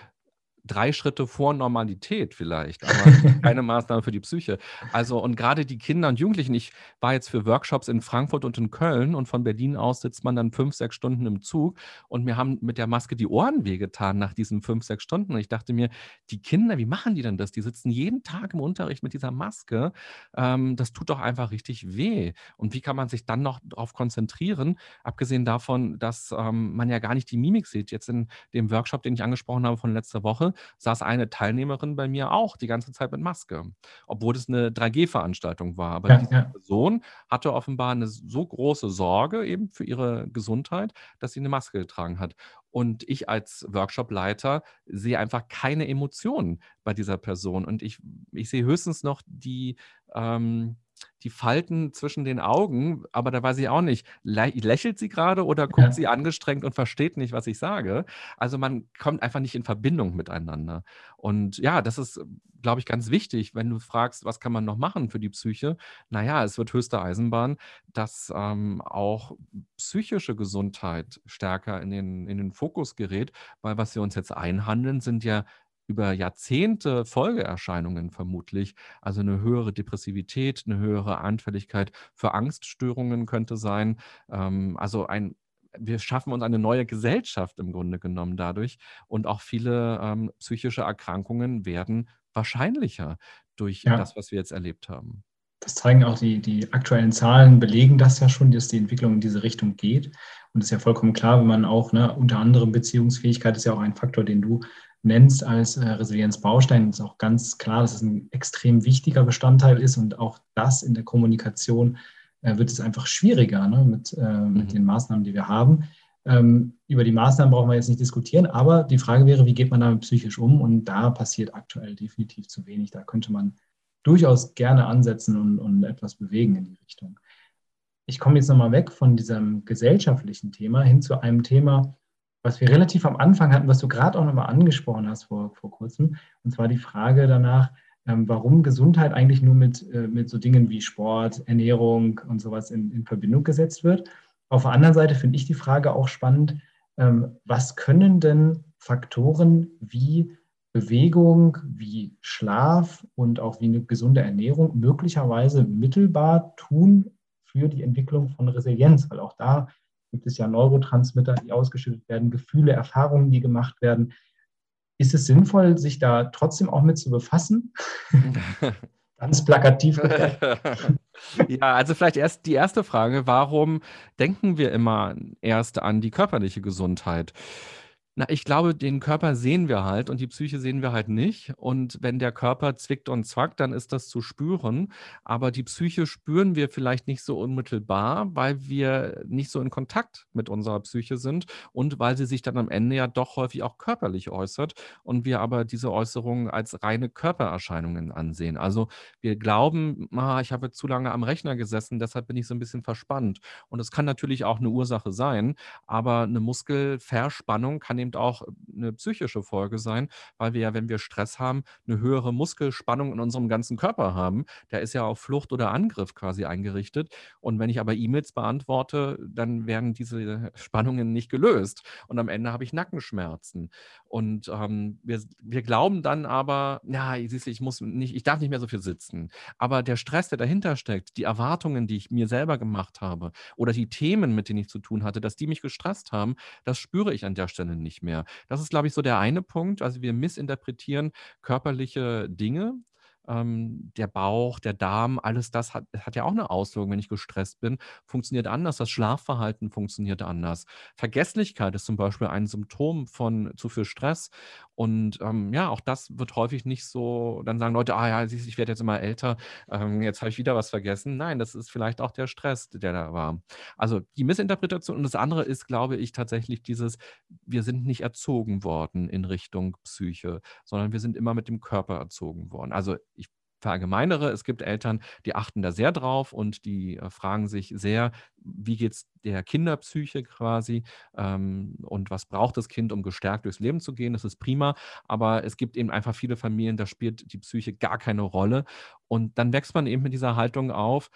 drei Schritte vor Normalität vielleicht, aber keine Maßnahme für die Psyche. Also und gerade die Kinder und Jugendlichen, ich war jetzt für Workshops in Frankfurt und in Köln und von Berlin aus sitzt man dann fünf, sechs Stunden im Zug und mir haben mit der Maske die Ohren wehgetan nach diesen fünf, sechs Stunden. Und ich dachte mir, die Kinder, wie machen die denn das? Die sitzen jeden Tag im Unterricht mit dieser Maske. Ähm, das tut doch einfach richtig weh. Und wie kann man sich dann noch darauf konzentrieren, abgesehen davon, dass ähm, man ja gar nicht die Mimik sieht. Jetzt in dem Workshop, den ich angesprochen habe von letzter Woche, Woche saß eine Teilnehmerin bei mir auch die ganze Zeit mit Maske, obwohl es eine 3G-Veranstaltung war. Aber ja, diese ja. Person hatte offenbar eine so große Sorge eben für ihre Gesundheit, dass sie eine Maske getragen hat. Und ich als Workshopleiter sehe einfach keine Emotionen bei dieser Person. Und ich, ich sehe höchstens noch die, ähm, die Falten zwischen den Augen, aber da weiß ich auch nicht, lächelt sie gerade oder guckt ja. sie angestrengt und versteht nicht, was ich sage. Also man kommt einfach nicht in Verbindung miteinander. Und ja, das ist, glaube ich, ganz wichtig, wenn du fragst, was kann man noch machen für die Psyche. Naja, es wird höchste Eisenbahn, dass ähm, auch psychische Gesundheit stärker in den, in den Fokus gerät, weil was wir uns jetzt einhandeln, sind ja über Jahrzehnte Folgeerscheinungen vermutlich. Also eine höhere Depressivität, eine höhere Anfälligkeit für Angststörungen könnte sein. Ähm, also ein wir schaffen uns eine neue Gesellschaft im Grunde genommen dadurch. Und auch viele ähm, psychische Erkrankungen werden wahrscheinlicher durch ja. das, was wir jetzt erlebt haben. Das zeigen auch die, die aktuellen Zahlen, belegen das ja schon, dass die Entwicklung in diese Richtung geht. Und es ist ja vollkommen klar, wenn man auch, ne, unter anderem Beziehungsfähigkeit ist ja auch ein Faktor, den du nennst als äh, Resilienzbaustein, ist auch ganz klar, dass es ein extrem wichtiger Bestandteil ist und auch das in der Kommunikation äh, wird es einfach schwieriger ne, mit, äh, mit mhm. den Maßnahmen, die wir haben. Ähm, über die Maßnahmen brauchen wir jetzt nicht diskutieren, aber die Frage wäre, wie geht man damit psychisch um? Und da passiert aktuell definitiv zu wenig. Da könnte man durchaus gerne ansetzen und, und etwas bewegen in die Richtung. Ich komme jetzt nochmal weg von diesem gesellschaftlichen Thema hin zu einem Thema, was wir relativ am Anfang hatten, was du gerade auch nochmal angesprochen hast vor, vor kurzem, und zwar die Frage danach, ähm, warum Gesundheit eigentlich nur mit, äh, mit so Dingen wie Sport, Ernährung und sowas in, in Verbindung gesetzt wird. Auf der anderen Seite finde ich die Frage auch spannend, ähm, was können denn Faktoren wie Bewegung, wie Schlaf und auch wie eine gesunde Ernährung möglicherweise mittelbar tun für die Entwicklung von Resilienz, weil auch da gibt es ja Neurotransmitter, die ausgeschüttet werden, Gefühle, Erfahrungen, die gemacht werden. Ist es sinnvoll, sich da trotzdem auch mit zu befassen? Ganz plakativ. ja, also vielleicht erst die erste Frage, warum denken wir immer erst an die körperliche Gesundheit? Na, ich glaube, den Körper sehen wir halt und die Psyche sehen wir halt nicht. Und wenn der Körper zwickt und zwackt, dann ist das zu spüren. Aber die Psyche spüren wir vielleicht nicht so unmittelbar, weil wir nicht so in Kontakt mit unserer Psyche sind und weil sie sich dann am Ende ja doch häufig auch körperlich äußert und wir aber diese Äußerungen als reine Körpererscheinungen ansehen. Also wir glauben, ah, ich habe zu lange am Rechner gesessen, deshalb bin ich so ein bisschen verspannt. Und es kann natürlich auch eine Ursache sein, aber eine Muskelverspannung kann eben auch eine psychische Folge sein, weil wir ja, wenn wir Stress haben, eine höhere Muskelspannung in unserem ganzen Körper haben. Der ist ja auf Flucht oder Angriff quasi eingerichtet. Und wenn ich aber E-Mails beantworte, dann werden diese Spannungen nicht gelöst. Und am Ende habe ich Nackenschmerzen. Und ähm, wir, wir glauben dann aber, ja, siehst du, ich muss nicht, ich darf nicht mehr so viel sitzen. Aber der Stress, der dahinter steckt, die Erwartungen, die ich mir selber gemacht habe oder die Themen, mit denen ich zu tun hatte, dass die mich gestresst haben, das spüre ich an der Stelle nicht nicht mehr. Das ist, glaube ich, so der eine Punkt. Also wir missinterpretieren körperliche Dinge ähm, der Bauch, der Darm, alles das hat, hat ja auch eine Auswirkung, wenn ich gestresst bin, funktioniert anders. Das Schlafverhalten funktioniert anders. Vergesslichkeit ist zum Beispiel ein Symptom von zu viel Stress. Und ähm, ja, auch das wird häufig nicht so, dann sagen Leute, ah ja, ich werde jetzt immer älter, ähm, jetzt habe ich wieder was vergessen. Nein, das ist vielleicht auch der Stress, der da war. Also die Missinterpretation und das andere ist, glaube ich, tatsächlich dieses, wir sind nicht erzogen worden in Richtung Psyche, sondern wir sind immer mit dem Körper erzogen worden. Also verallgemeinere, es gibt Eltern, die achten da sehr drauf und die äh, fragen sich sehr, wie geht es der Kinderpsyche quasi ähm, und was braucht das Kind, um gestärkt durchs Leben zu gehen. Das ist prima, aber es gibt eben einfach viele Familien, da spielt die Psyche gar keine Rolle. Und dann wächst man eben mit dieser Haltung auf,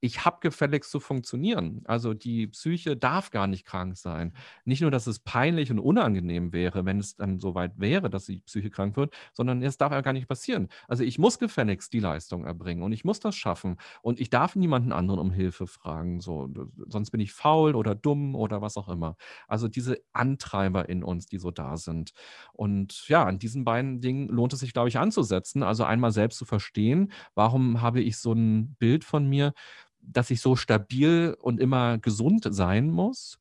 ich habe gefälligst zu funktionieren. Also die Psyche darf gar nicht krank sein. Nicht nur, dass es peinlich und unangenehm wäre, wenn es dann so weit wäre, dass die Psyche krank wird, sondern es darf ja gar nicht passieren. Also ich muss gefälligst die Leistung erbringen und ich muss das schaffen und ich darf niemanden anderen um Hilfe fragen. So, sonst bin ich faul oder dumm oder was auch immer. Also diese Antreiber in uns, die so da sind. Und ja, an diesen beiden Dingen lohnt es sich, glaube ich, anzusetzen. Also einmal selbst zu verstehen, warum habe ich so ein Bild von mir, dass ich so stabil und immer gesund sein muss.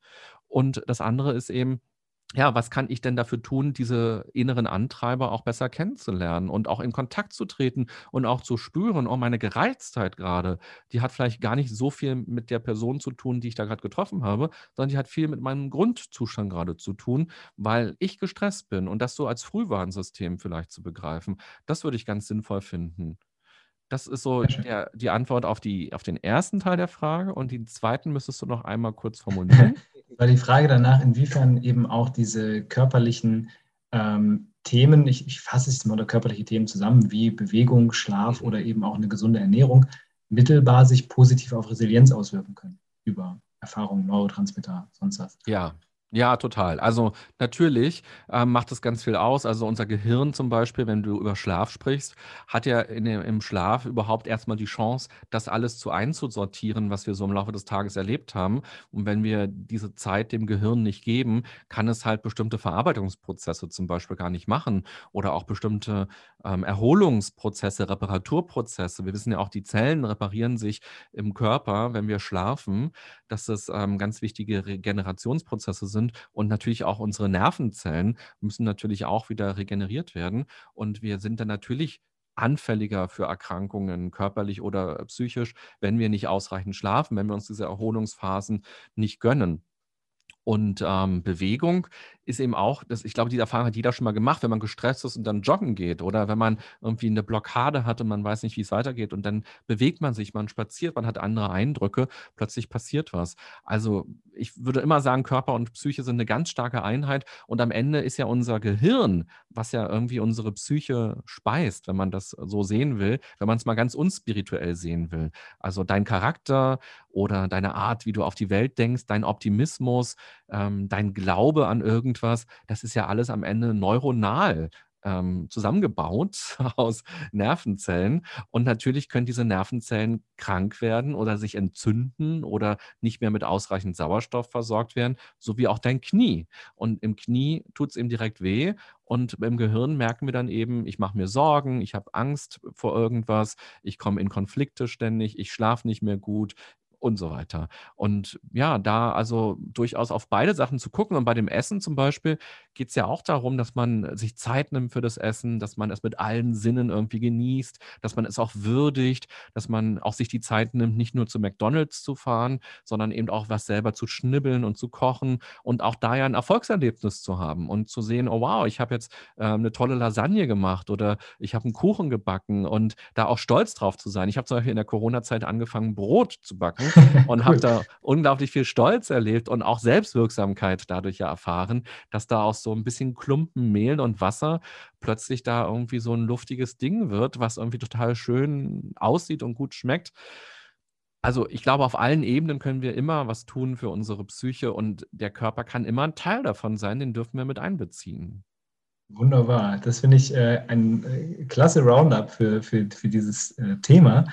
Und das andere ist eben, ja, was kann ich denn dafür tun, diese inneren Antreiber auch besser kennenzulernen und auch in Kontakt zu treten und auch zu spüren, oh, meine Gereiztheit gerade, die hat vielleicht gar nicht so viel mit der Person zu tun, die ich da gerade getroffen habe, sondern die hat viel mit meinem Grundzustand gerade zu tun, weil ich gestresst bin und das so als Frühwarnsystem vielleicht zu begreifen, das würde ich ganz sinnvoll finden. Das ist so der, die Antwort auf, die, auf den ersten Teil der Frage und den zweiten müsstest du noch einmal kurz formulieren. War die Frage danach, inwiefern eben auch diese körperlichen ähm, Themen, ich, ich fasse es mal unter körperliche Themen zusammen, wie Bewegung, Schlaf oder eben auch eine gesunde Ernährung, mittelbar sich positiv auf Resilienz auswirken können über Erfahrungen, Neurotransmitter, sonst was. Ja, ja, total. Also natürlich ähm, macht es ganz viel aus. Also unser Gehirn zum Beispiel, wenn du über Schlaf sprichst, hat ja in im Schlaf überhaupt erstmal die Chance, das alles zu einzusortieren, was wir so im Laufe des Tages erlebt haben. Und wenn wir diese Zeit dem Gehirn nicht geben, kann es halt bestimmte Verarbeitungsprozesse zum Beispiel gar nicht machen oder auch bestimmte ähm, Erholungsprozesse, Reparaturprozesse. Wir wissen ja auch, die Zellen reparieren sich im Körper, wenn wir schlafen, dass das ähm, ganz wichtige Regenerationsprozesse sind sind. Und natürlich auch unsere Nervenzellen müssen natürlich auch wieder regeneriert werden. Und wir sind dann natürlich anfälliger für Erkrankungen, körperlich oder psychisch, wenn wir nicht ausreichend schlafen, wenn wir uns diese Erholungsphasen nicht gönnen. Und ähm, Bewegung ist eben auch, das, ich glaube, die Erfahrung hat jeder schon mal gemacht, wenn man gestresst ist und dann joggen geht oder wenn man irgendwie eine Blockade hat und man weiß nicht, wie es weitergeht und dann bewegt man sich, man spaziert, man hat andere Eindrücke, plötzlich passiert was. Also ich würde immer sagen, Körper und Psyche sind eine ganz starke Einheit und am Ende ist ja unser Gehirn, was ja irgendwie unsere Psyche speist, wenn man das so sehen will, wenn man es mal ganz unspirituell sehen will. Also dein Charakter oder deine Art, wie du auf die Welt denkst, dein Optimismus, ähm, dein Glaube an irgendwas, das ist ja alles am Ende neuronal ähm, zusammengebaut aus Nervenzellen. Und natürlich können diese Nervenzellen krank werden oder sich entzünden oder nicht mehr mit ausreichend Sauerstoff versorgt werden, so wie auch dein Knie. Und im Knie tut es eben direkt weh. Und im Gehirn merken wir dann eben, ich mache mir Sorgen, ich habe Angst vor irgendwas, ich komme in Konflikte ständig, ich schlafe nicht mehr gut, und so weiter. Und ja, da also durchaus auf beide Sachen zu gucken. Und bei dem Essen zum Beispiel geht es ja auch darum, dass man sich Zeit nimmt für das Essen, dass man es mit allen Sinnen irgendwie genießt, dass man es auch würdigt, dass man auch sich die Zeit nimmt, nicht nur zu McDonalds zu fahren, sondern eben auch was selber zu schnibbeln und zu kochen und auch da ja ein Erfolgserlebnis zu haben und zu sehen, oh wow, ich habe jetzt äh, eine tolle Lasagne gemacht oder ich habe einen Kuchen gebacken und da auch stolz drauf zu sein. Ich habe zum Beispiel in der Corona-Zeit angefangen, Brot zu backen und habe da unglaublich viel Stolz erlebt und auch Selbstwirksamkeit dadurch ja erfahren, dass da aus so ein bisschen Klumpen Mehl und Wasser plötzlich da irgendwie so ein luftiges Ding wird, was irgendwie total schön aussieht und gut schmeckt. Also ich glaube, auf allen Ebenen können wir immer was tun für unsere Psyche und der Körper kann immer ein Teil davon sein, den dürfen wir mit einbeziehen. Wunderbar. Das finde ich äh, ein äh, klasse Roundup für, für, für dieses äh, Thema.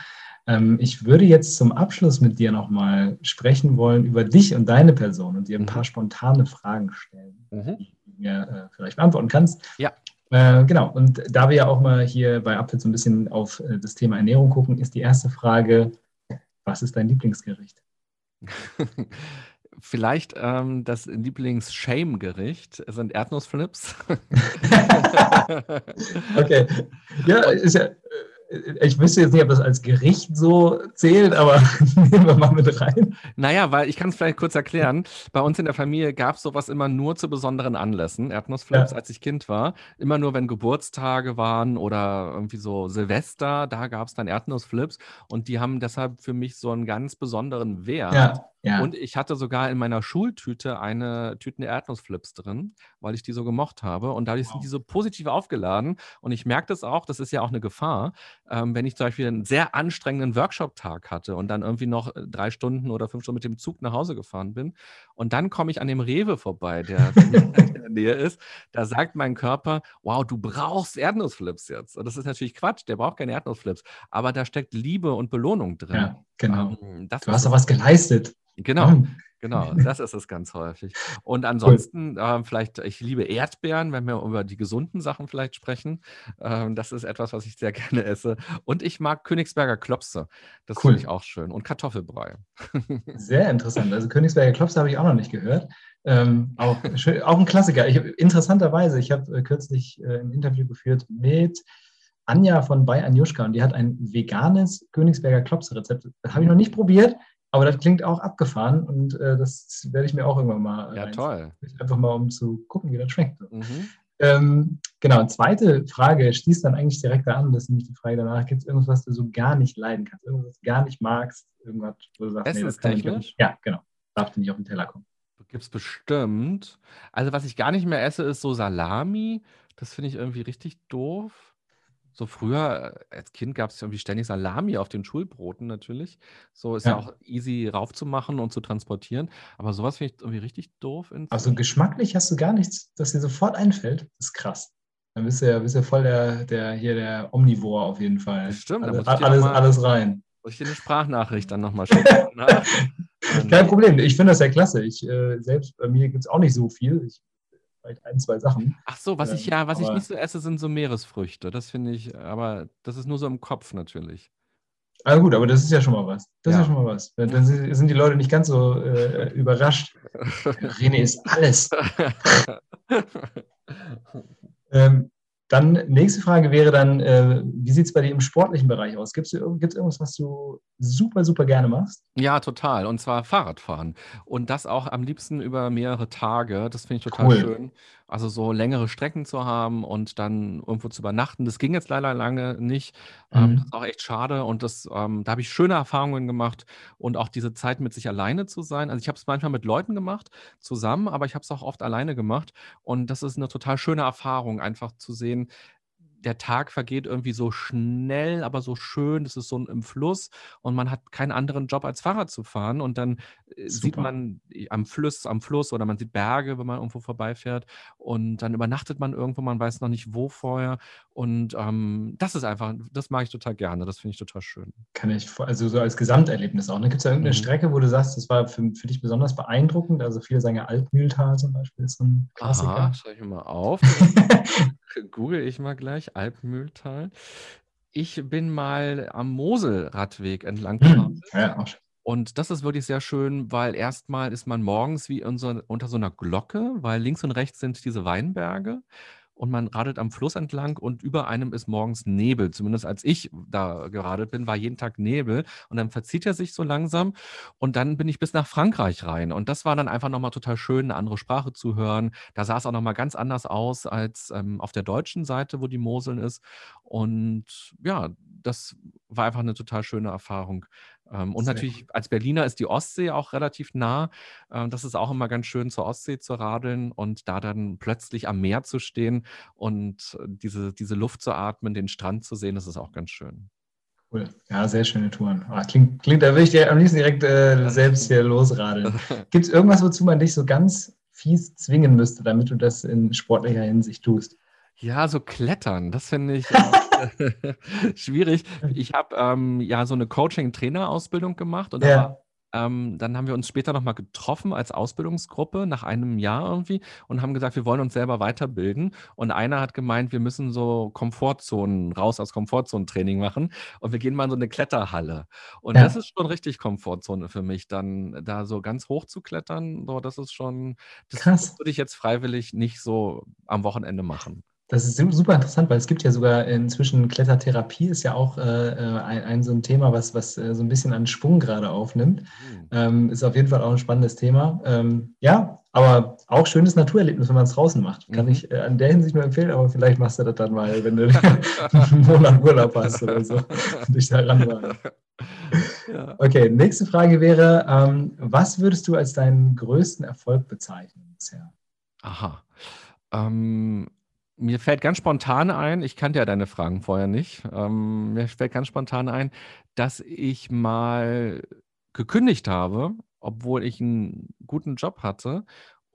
Ähm, ich würde jetzt zum Abschluss mit dir nochmal sprechen wollen über dich und deine Person und dir ein mhm. paar spontane Fragen stellen, mhm. die du mir äh, vielleicht beantworten kannst. Ja. Äh, genau, und da wir ja auch mal hier bei Apfel so ein bisschen auf äh, das Thema Ernährung gucken, ist die erste Frage, was ist dein Lieblingsgericht? Vielleicht ähm, das Lieblings-Shame-Gericht sind Erdnussflips. okay. Ja, ist ja, äh, ich wüsste jetzt nicht, ob das als Gericht so zählt, aber nehmen wir mal mit rein. Naja, weil ich kann es vielleicht kurz erklären. Bei uns in der Familie gab es sowas immer nur zu besonderen Anlässen. Erdnussflips, ja. als ich Kind war. Immer nur, wenn Geburtstage waren oder irgendwie so Silvester, da gab es dann Erdnussflips. Und die haben deshalb für mich so einen ganz besonderen Wert. Ja. Ja. Und ich hatte sogar in meiner Schultüte eine Tüte Erdnussflips drin, weil ich die so gemocht habe. Und dadurch wow. sind die so positiv aufgeladen. Und ich merke das auch, das ist ja auch eine Gefahr, ähm, wenn ich zum Beispiel einen sehr anstrengenden Workshop-Tag hatte und dann irgendwie noch äh, drei Stunden oder fünf Stunden mit dem Zug nach Hause gefahren bin. Und dann komme ich an dem Rewe vorbei, der in der Nähe ist. Da sagt mein Körper, wow, du brauchst Erdnussflips jetzt. Und das ist natürlich Quatsch, der braucht keine Erdnussflips. Aber da steckt Liebe und Belohnung drin. Ja. Genau. Ähm, du hast doch was geleistet. Genau. Genau, das ist es ganz häufig. Und ansonsten, cool. äh, vielleicht, ich liebe Erdbeeren, wenn wir über die gesunden Sachen vielleicht sprechen. Ähm, das ist etwas, was ich sehr gerne esse. Und ich mag Königsberger Klopse. Das cool. finde ich auch schön. Und Kartoffelbrei. Sehr interessant. Also Königsberger Klopse habe ich auch noch nicht gehört. Ähm, auch, auch ein Klassiker. Ich, interessanterweise, ich habe äh, kürzlich äh, ein Interview geführt mit Anja von Bei Anjuschka und die hat ein veganes Königsberger Klopse-Rezept. Das habe ich noch nicht probiert, aber das klingt auch abgefahren und äh, das werde ich mir auch irgendwann mal. Ja, toll. Einfach mal, um zu gucken, wie das schmeckt. Mhm. Ähm, genau, zweite Frage schließt dann eigentlich direkt da an. Das ist nämlich die Frage danach: Gibt es irgendwas, was du so gar nicht leiden kannst? Irgendwas, was du gar nicht magst? Irgendwas, wo du sagst, nee, das kann ich nicht. Ja, genau. Darf nicht auf den Teller kommen. Gibt es bestimmt. Also, was ich gar nicht mehr esse, ist so Salami. Das finde ich irgendwie richtig doof. So früher äh, als Kind gab es irgendwie ständig Salami auf den Schulbroten natürlich. So ist ja, Ja. auch easy raufzumachen und zu transportieren. Aber sowas finde ich irgendwie richtig doof Also geschmacklich hast du gar nichts, das dir sofort einfällt. Das ist krass. Dann bist du ja, bist ja voll der, der hier der Omnivore auf jeden Fall. Das stimmt, ich alles, mal, alles rein. muss ich dir eine Sprachnachricht dann nochmal schicken. ne? Kein Problem. Ich finde das ja klasse. Ich äh, selbst bei mir gibt es auch nicht so viel. Ich vielleicht ein, zwei Sachen. Ach so, was ich ähm, ja, was ich nicht so esse, sind so Meeresfrüchte. Das finde ich, aber das ist nur so im Kopf natürlich. Ah gut, aber das ist ja schon mal was. Das ja. ist ja schon mal was. Dann sind die Leute nicht ganz so äh, überrascht. René ist alles. ähm, dann nächste Frage wäre dann, äh, wie sieht es bei dir im sportlichen Bereich aus? Gibt es irgendwas, was du super, super gerne machst? Ja, total. Und zwar Fahrradfahren. Und das auch am liebsten über mehrere Tage. Das finde ich total cool. schön. Also so längere Strecken zu haben und dann irgendwo zu übernachten. Das ging jetzt leider lange nicht. Ähm, mhm. das ist auch echt schade. Und das, ähm, da habe ich schöne Erfahrungen gemacht und auch diese Zeit mit sich alleine zu sein. Also ich habe es manchmal mit Leuten gemacht, zusammen, aber ich habe es auch oft alleine gemacht. Und das ist eine total schöne Erfahrung, einfach zu sehen, der Tag vergeht irgendwie so schnell, aber so schön. Das ist so im Fluss und man hat keinen anderen Job als Fahrrad zu fahren. Und dann äh, sieht man am Fluss, am Fluss oder man sieht Berge, wenn man irgendwo vorbeifährt. Und dann übernachtet man irgendwo, man weiß noch nicht wo vorher. Und ähm, das ist einfach, das mag ich total gerne. Das finde ich total schön. Kann ich, also so als Gesamterlebnis auch. Ne? Gibt es da irgendeine mhm. Strecke, wo du sagst, das war für, für dich besonders beeindruckend? Also viele sagen ja Altmühltal zum Beispiel ist so ein Klassiker. Aha, schreibe ich mal auf. google ich mal gleich, Alpmühltal. Ich bin mal am Moselradweg entlang gefahren. Ja, auch Und das ist wirklich sehr schön, weil erstmal ist man morgens wie unter, unter so einer Glocke, weil links und rechts sind diese Weinberge und man radelt am Fluss entlang und über einem ist morgens Nebel. Zumindest als ich da geradelt bin, war jeden Tag Nebel und dann verzieht er sich so langsam und dann bin ich bis nach Frankreich rein und das war dann einfach nochmal total schön, eine andere Sprache zu hören. Da sah es auch nochmal ganz anders aus als ähm, auf der deutschen Seite, wo die Moseln ist und ja, das war einfach eine total schöne Erfahrung. Ähm, und Sehr natürlich als Berliner ist die Ostsee auch relativ nah. Ähm, das ist auch immer ganz schön, zur Ostsee zu radeln und da dann plötzlich am Meer zu stehen und diese, diese Luft zu atmen, den Strand zu sehen, das ist auch ganz schön. Cool. Ja, sehr schöne Touren. Oh, klingt, klingt, da würde ich dir am liebsten direkt äh, selbst hier losradeln. Gibt es irgendwas, wozu man dich so ganz fies zwingen müsste, damit du das in sportlicher Hinsicht tust? Ja, so Klettern, das finde ich äh, schwierig. Ich habe ähm, ja so eine Coaching-Trainer-Ausbildung gemacht und war ähm, dann haben wir uns später nochmal getroffen als Ausbildungsgruppe nach einem Jahr irgendwie und haben gesagt, wir wollen uns selber weiterbilden. Und einer hat gemeint, wir müssen so Komfortzonen, raus aus Komfortzonentraining machen. Und wir gehen mal in so eine Kletterhalle. Und ja. das ist schon richtig Komfortzone für mich, dann da so ganz hoch zu klettern. So, das ist schon, das, das würde ich jetzt freiwillig nicht so am Wochenende machen. Das ist super interessant, weil es gibt ja sogar inzwischen Klettertherapie, ist ja auch äh, äh, ein, ein, so ein Thema, was, was äh, so ein bisschen an Schwung gerade aufnimmt. Mhm. Ähm, ist auf jeden Fall auch ein spannendes Thema. Ähm, ja, aber auch schönes Naturerlebnis, wenn man es draußen macht. Kann mhm. ich äh, an der Hinsicht nur empfehlen, aber vielleicht machst du das dann mal, wenn du einen Monat Urlaub hast oder so, dich da. Ja. Okay, nächste Frage wäre, ähm, was würdest du als deinen größten Erfolg bezeichnen bisher? Aha. Ähm, mir fällt ganz spontan ein, ich kannte ja deine Fragen vorher nicht, ähm, mir fällt ganz spontan ein, dass ich mal gekündigt habe, obwohl ich einen guten Job hatte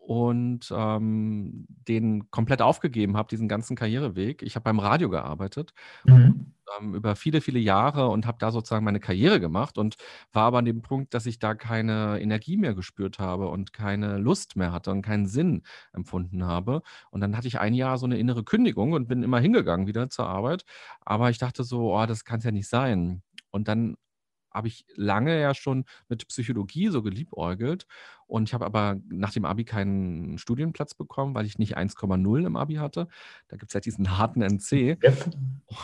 und ähm, den komplett aufgegeben habe, diesen ganzen Karriereweg. Ich habe beim Radio gearbeitet. Mhm. Ähm, über viele, viele Jahre und habe da sozusagen meine Karriere gemacht und war aber an dem Punkt, dass ich da keine Energie mehr gespürt habe und keine Lust mehr hatte und keinen Sinn empfunden habe. Und dann hatte ich ein Jahr so eine innere Kündigung und bin immer hingegangen wieder zur Arbeit. Aber ich dachte so, oh, das kann es ja nicht sein. Und dann habe ich lange ja schon mit Psychologie so geliebäugelt. Und ich habe aber nach dem Abi keinen Studienplatz bekommen, weil ich nicht 1,0 im Abi hatte. Da gibt es ja diesen harten NC.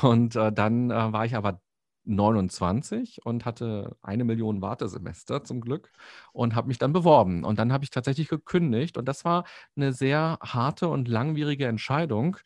Und äh, dann äh, war ich aber 29 und hatte eine Million Wartesemester zum Glück und habe mich dann beworben. Und dann habe ich tatsächlich gekündigt. Und das war eine sehr harte und langwierige Entscheidung.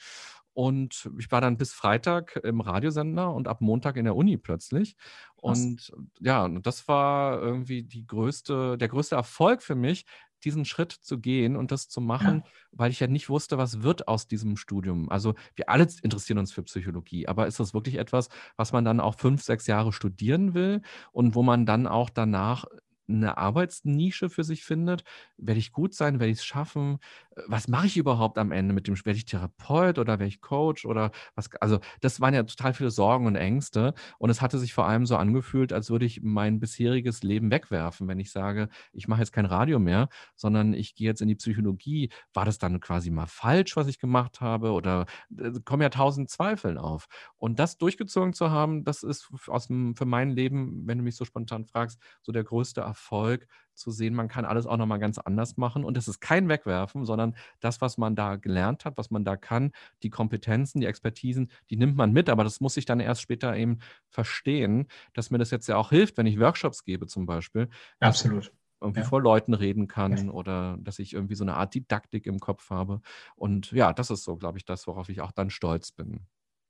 Und ich war dann bis Freitag im Radiosender und ab Montag in der Uni plötzlich. Und ja, das war irgendwie die größte, der größte Erfolg für mich, diesen Schritt zu gehen und das zu machen, ja. weil ich ja nicht wusste, was wird aus diesem Studium. Also wir alle interessieren uns für Psychologie, aber ist das wirklich etwas, was man dann auch fünf, sechs Jahre studieren will und wo man dann auch danach eine Arbeitsnische für sich findet. Werde ich gut sein? Werde ich es schaffen? Was mache ich überhaupt am Ende mit dem? Werde ich Therapeut oder werde ich Coach oder was? Also, das waren ja total viele Sorgen und Ängste. Und es hatte sich vor allem so angefühlt, als würde ich mein bisheriges Leben wegwerfen, wenn ich sage, ich mache jetzt kein Radio mehr, sondern ich gehe jetzt in die Psychologie. War das dann quasi mal falsch, was ich gemacht habe? Oder äh, kommen ja tausend Zweifeln auf. Und das durchgezogen zu haben, das ist aus dem, für mein Leben, wenn du mich so spontan fragst, so der größte Erfolg Erfolg zu sehen, man kann alles auch nochmal ganz anders machen. Und es ist kein Wegwerfen, sondern das, was man da gelernt hat, was man da kann, die Kompetenzen, die Expertisen, die nimmt man mit. Aber das muss ich dann erst später eben verstehen, dass mir das jetzt ja auch hilft, wenn ich Workshops gebe zum Beispiel. Absolut irgendwie ja. vor Leuten reden kann ja. oder dass ich irgendwie so eine Art Didaktik im Kopf habe. Und ja, das ist so, glaube ich, das, worauf ich auch dann stolz bin.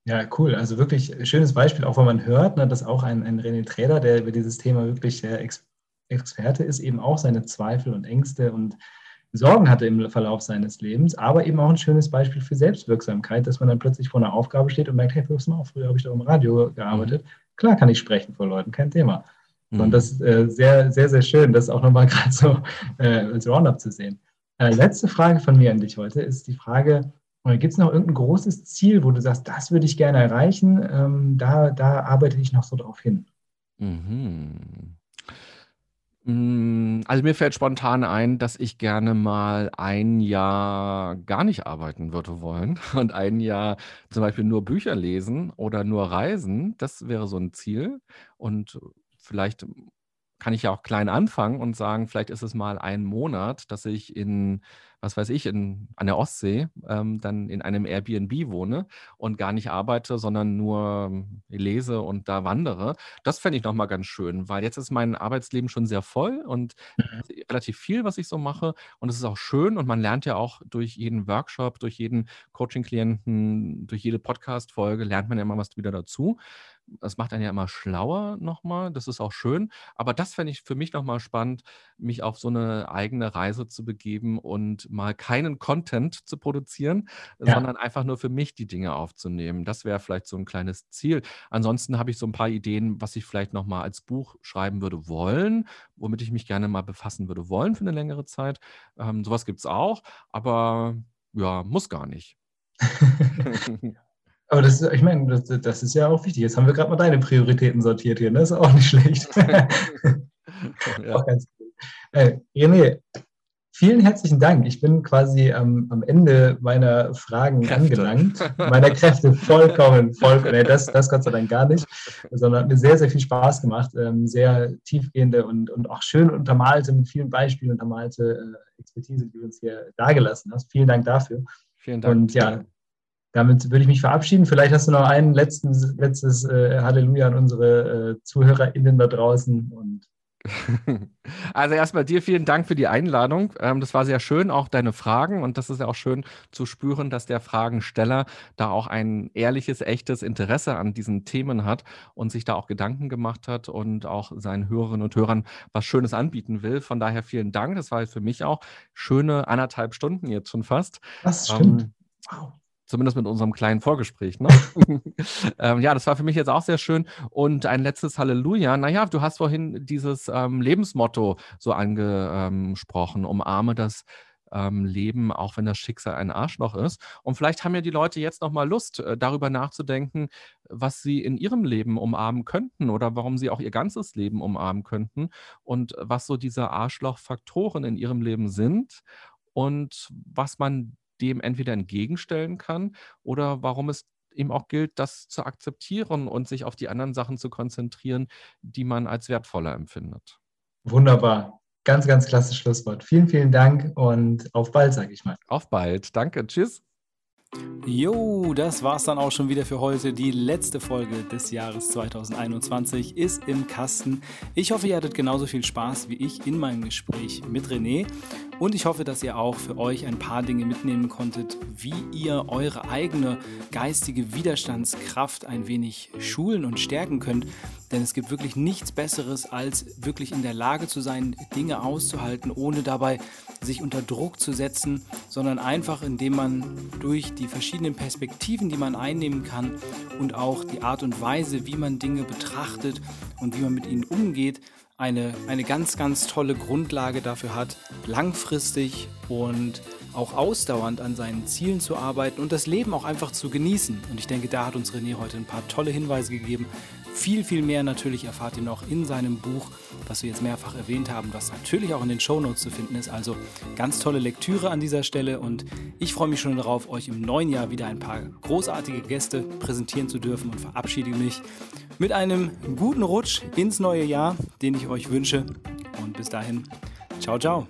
Ja, cool. Also wirklich schönes Beispiel, auch wenn man hört, ne, dass auch ein, ein René Träder, der über dieses Thema wirklich äh, Experte ist, eben auch seine Zweifel und Ängste und Sorgen hatte im Verlauf seines Lebens, aber eben auch ein schönes Beispiel für Selbstwirksamkeit, dass man dann plötzlich vor einer Aufgabe steht und merkt, hey, wirf's mal auf, früher habe ich doch im Radio gearbeitet. Klar kann ich sprechen vor Leuten, kein Thema. Mhm. Und das ist äh, sehr, sehr, sehr schön, das auch nochmal gerade so äh, als Roundup zu sehen. Äh, letzte Frage von mir an dich heute ist die Frage, äh, gibt es noch irgendein großes Ziel, wo du sagst, das würde ich gerne erreichen, ähm, da, da arbeite ich noch so drauf hin? Mhm. Hm, also mir fällt spontan ein, dass ich gerne mal ein Jahr gar nicht arbeiten würde wollen und ein Jahr zum Beispiel nur Bücher lesen oder nur reisen. Das wäre so ein Ziel. Und vielleicht kann ich ja auch klein anfangen und sagen, vielleicht ist es mal ein Monat, dass ich in, was weiß ich, in, an der Ostsee ähm, dann in einem Airbnb wohne und gar nicht arbeite, sondern nur ähm, lese und da wandere. Das fände ich nochmal ganz schön, weil jetzt ist mein Arbeitsleben schon sehr voll und mhm. relativ viel, was ich so mache. Und es ist auch schön und man lernt ja auch durch jeden Workshop, durch jeden Coaching-Klienten, durch jede Podcast-Folge, lernt man ja immer was wieder dazu das macht einen ja immer schlauer nochmal, das ist auch schön. Aber das fände ich für mich nochmal spannend, mich auf so eine eigene Reise zu begeben und mal keinen Content zu produzieren, ja. sondern einfach nur für mich die Dinge aufzunehmen. Das wäre vielleicht so ein kleines Ziel. Ansonsten habe ich so ein paar Ideen, was ich vielleicht nochmal als Buch schreiben würde wollen, womit ich mich gerne mal befassen würde wollen für eine längere Zeit. Ähm, sowas gibt es auch, aber ja, muss gar nicht. Aber das, ich meine, das, das, ist ja auch wichtig. Jetzt haben wir gerade mal deine Prioritäten sortiert hier, ne? Das ist auch nicht schlecht. ja. auch ganz cool. Äh, René, vielen herzlichen Dank. Ich bin quasi ähm, am Ende meiner Fragen Kräfte. angelangt. Meiner Kräfte vollkommen, vollkommen. Nee, das, das Gott sei Dank gar nicht. Sondern hat mir sehr, sehr viel Spaß gemacht. Ähm, sehr tiefgehende und, und auch schön untermalte, mit vielen Beispielen untermalte äh, Expertise, die du uns hier dargelassen hast. Vielen Dank dafür. Vielen Dank. Und ja, damit würde ich mich verabschieden. Vielleicht hast du noch ein letztes, letztes äh, Halleluja an unsere äh, ZuhörerInnen da draußen. Und also erstmal dir vielen Dank für die Einladung. Ähm, das war sehr schön, auch deine Fragen. Und das ist ja auch schön zu spüren, dass der Fragensteller da auch ein ehrliches, echtes Interesse an diesen Themen hat und sich da auch Gedanken gemacht hat und auch seinen Hörerinnen und Hörern was Schönes anbieten will. Von daher vielen Dank. Das war für mich auch schöne anderthalb Stunden jetzt schon fast. Das stimmt. Ähm, wow. Zumindest mit unserem kleinen Vorgespräch. Ne? ähm, ja, das war für mich jetzt auch sehr schön. Und ein letztes Halleluja. Naja, du hast vorhin dieses ähm, Lebensmotto so angesprochen, umarme das ähm, leben, auch wenn das Schicksal ein Arschloch ist. Und vielleicht haben ja die Leute jetzt nochmal Lust, äh, darüber nachzudenken, was sie in ihrem Leben umarmen könnten oder warum sie auch ihr ganzes Leben umarmen könnten und was so diese Arschlochfaktoren in ihrem Leben sind und was man dem entweder entgegenstellen kann oder warum es eben auch gilt, das zu akzeptieren und sich auf die anderen Sachen zu konzentrieren, die man als wertvoller empfindet. Wunderbar. Ganz, ganz klasse Schlusswort. Vielen, vielen Dank und auf bald, sage ich mal. Auf bald. Danke. Tschüss. Jo, das war's dann auch schon wieder für heute. Die letzte Folge des Jahres 2021 ist im Kasten. Ich hoffe, ihr hattet genauso viel Spaß wie ich in meinem Gespräch mit René. Und ich hoffe, dass ihr auch für euch ein paar Dinge mitnehmen konntet, wie ihr eure eigene geistige Widerstandskraft ein wenig schulen und stärken könnt. Denn es gibt wirklich nichts Besseres, als wirklich in der Lage zu sein, Dinge auszuhalten, ohne dabei sich unter Druck zu setzen, sondern einfach indem man durch die verschiedenen Perspektiven, die man einnehmen kann und auch die Art und Weise, wie man Dinge betrachtet und wie man mit ihnen umgeht, eine, eine ganz, ganz tolle Grundlage dafür hat, langfristig und auch ausdauernd an seinen Zielen zu arbeiten und das Leben auch einfach zu genießen. Und ich denke, da hat uns René heute ein paar tolle Hinweise gegeben. Viel, viel mehr natürlich erfahrt ihr noch in seinem Buch, was wir jetzt mehrfach erwähnt haben, was natürlich auch in den Shownotes zu finden ist. Also ganz tolle Lektüre an dieser Stelle und ich freue mich schon darauf, euch im neuen Jahr wieder ein paar großartige Gäste präsentieren zu dürfen und verabschiede mich mit einem guten Rutsch ins neue Jahr, den ich euch wünsche. Und bis dahin, ciao, ciao.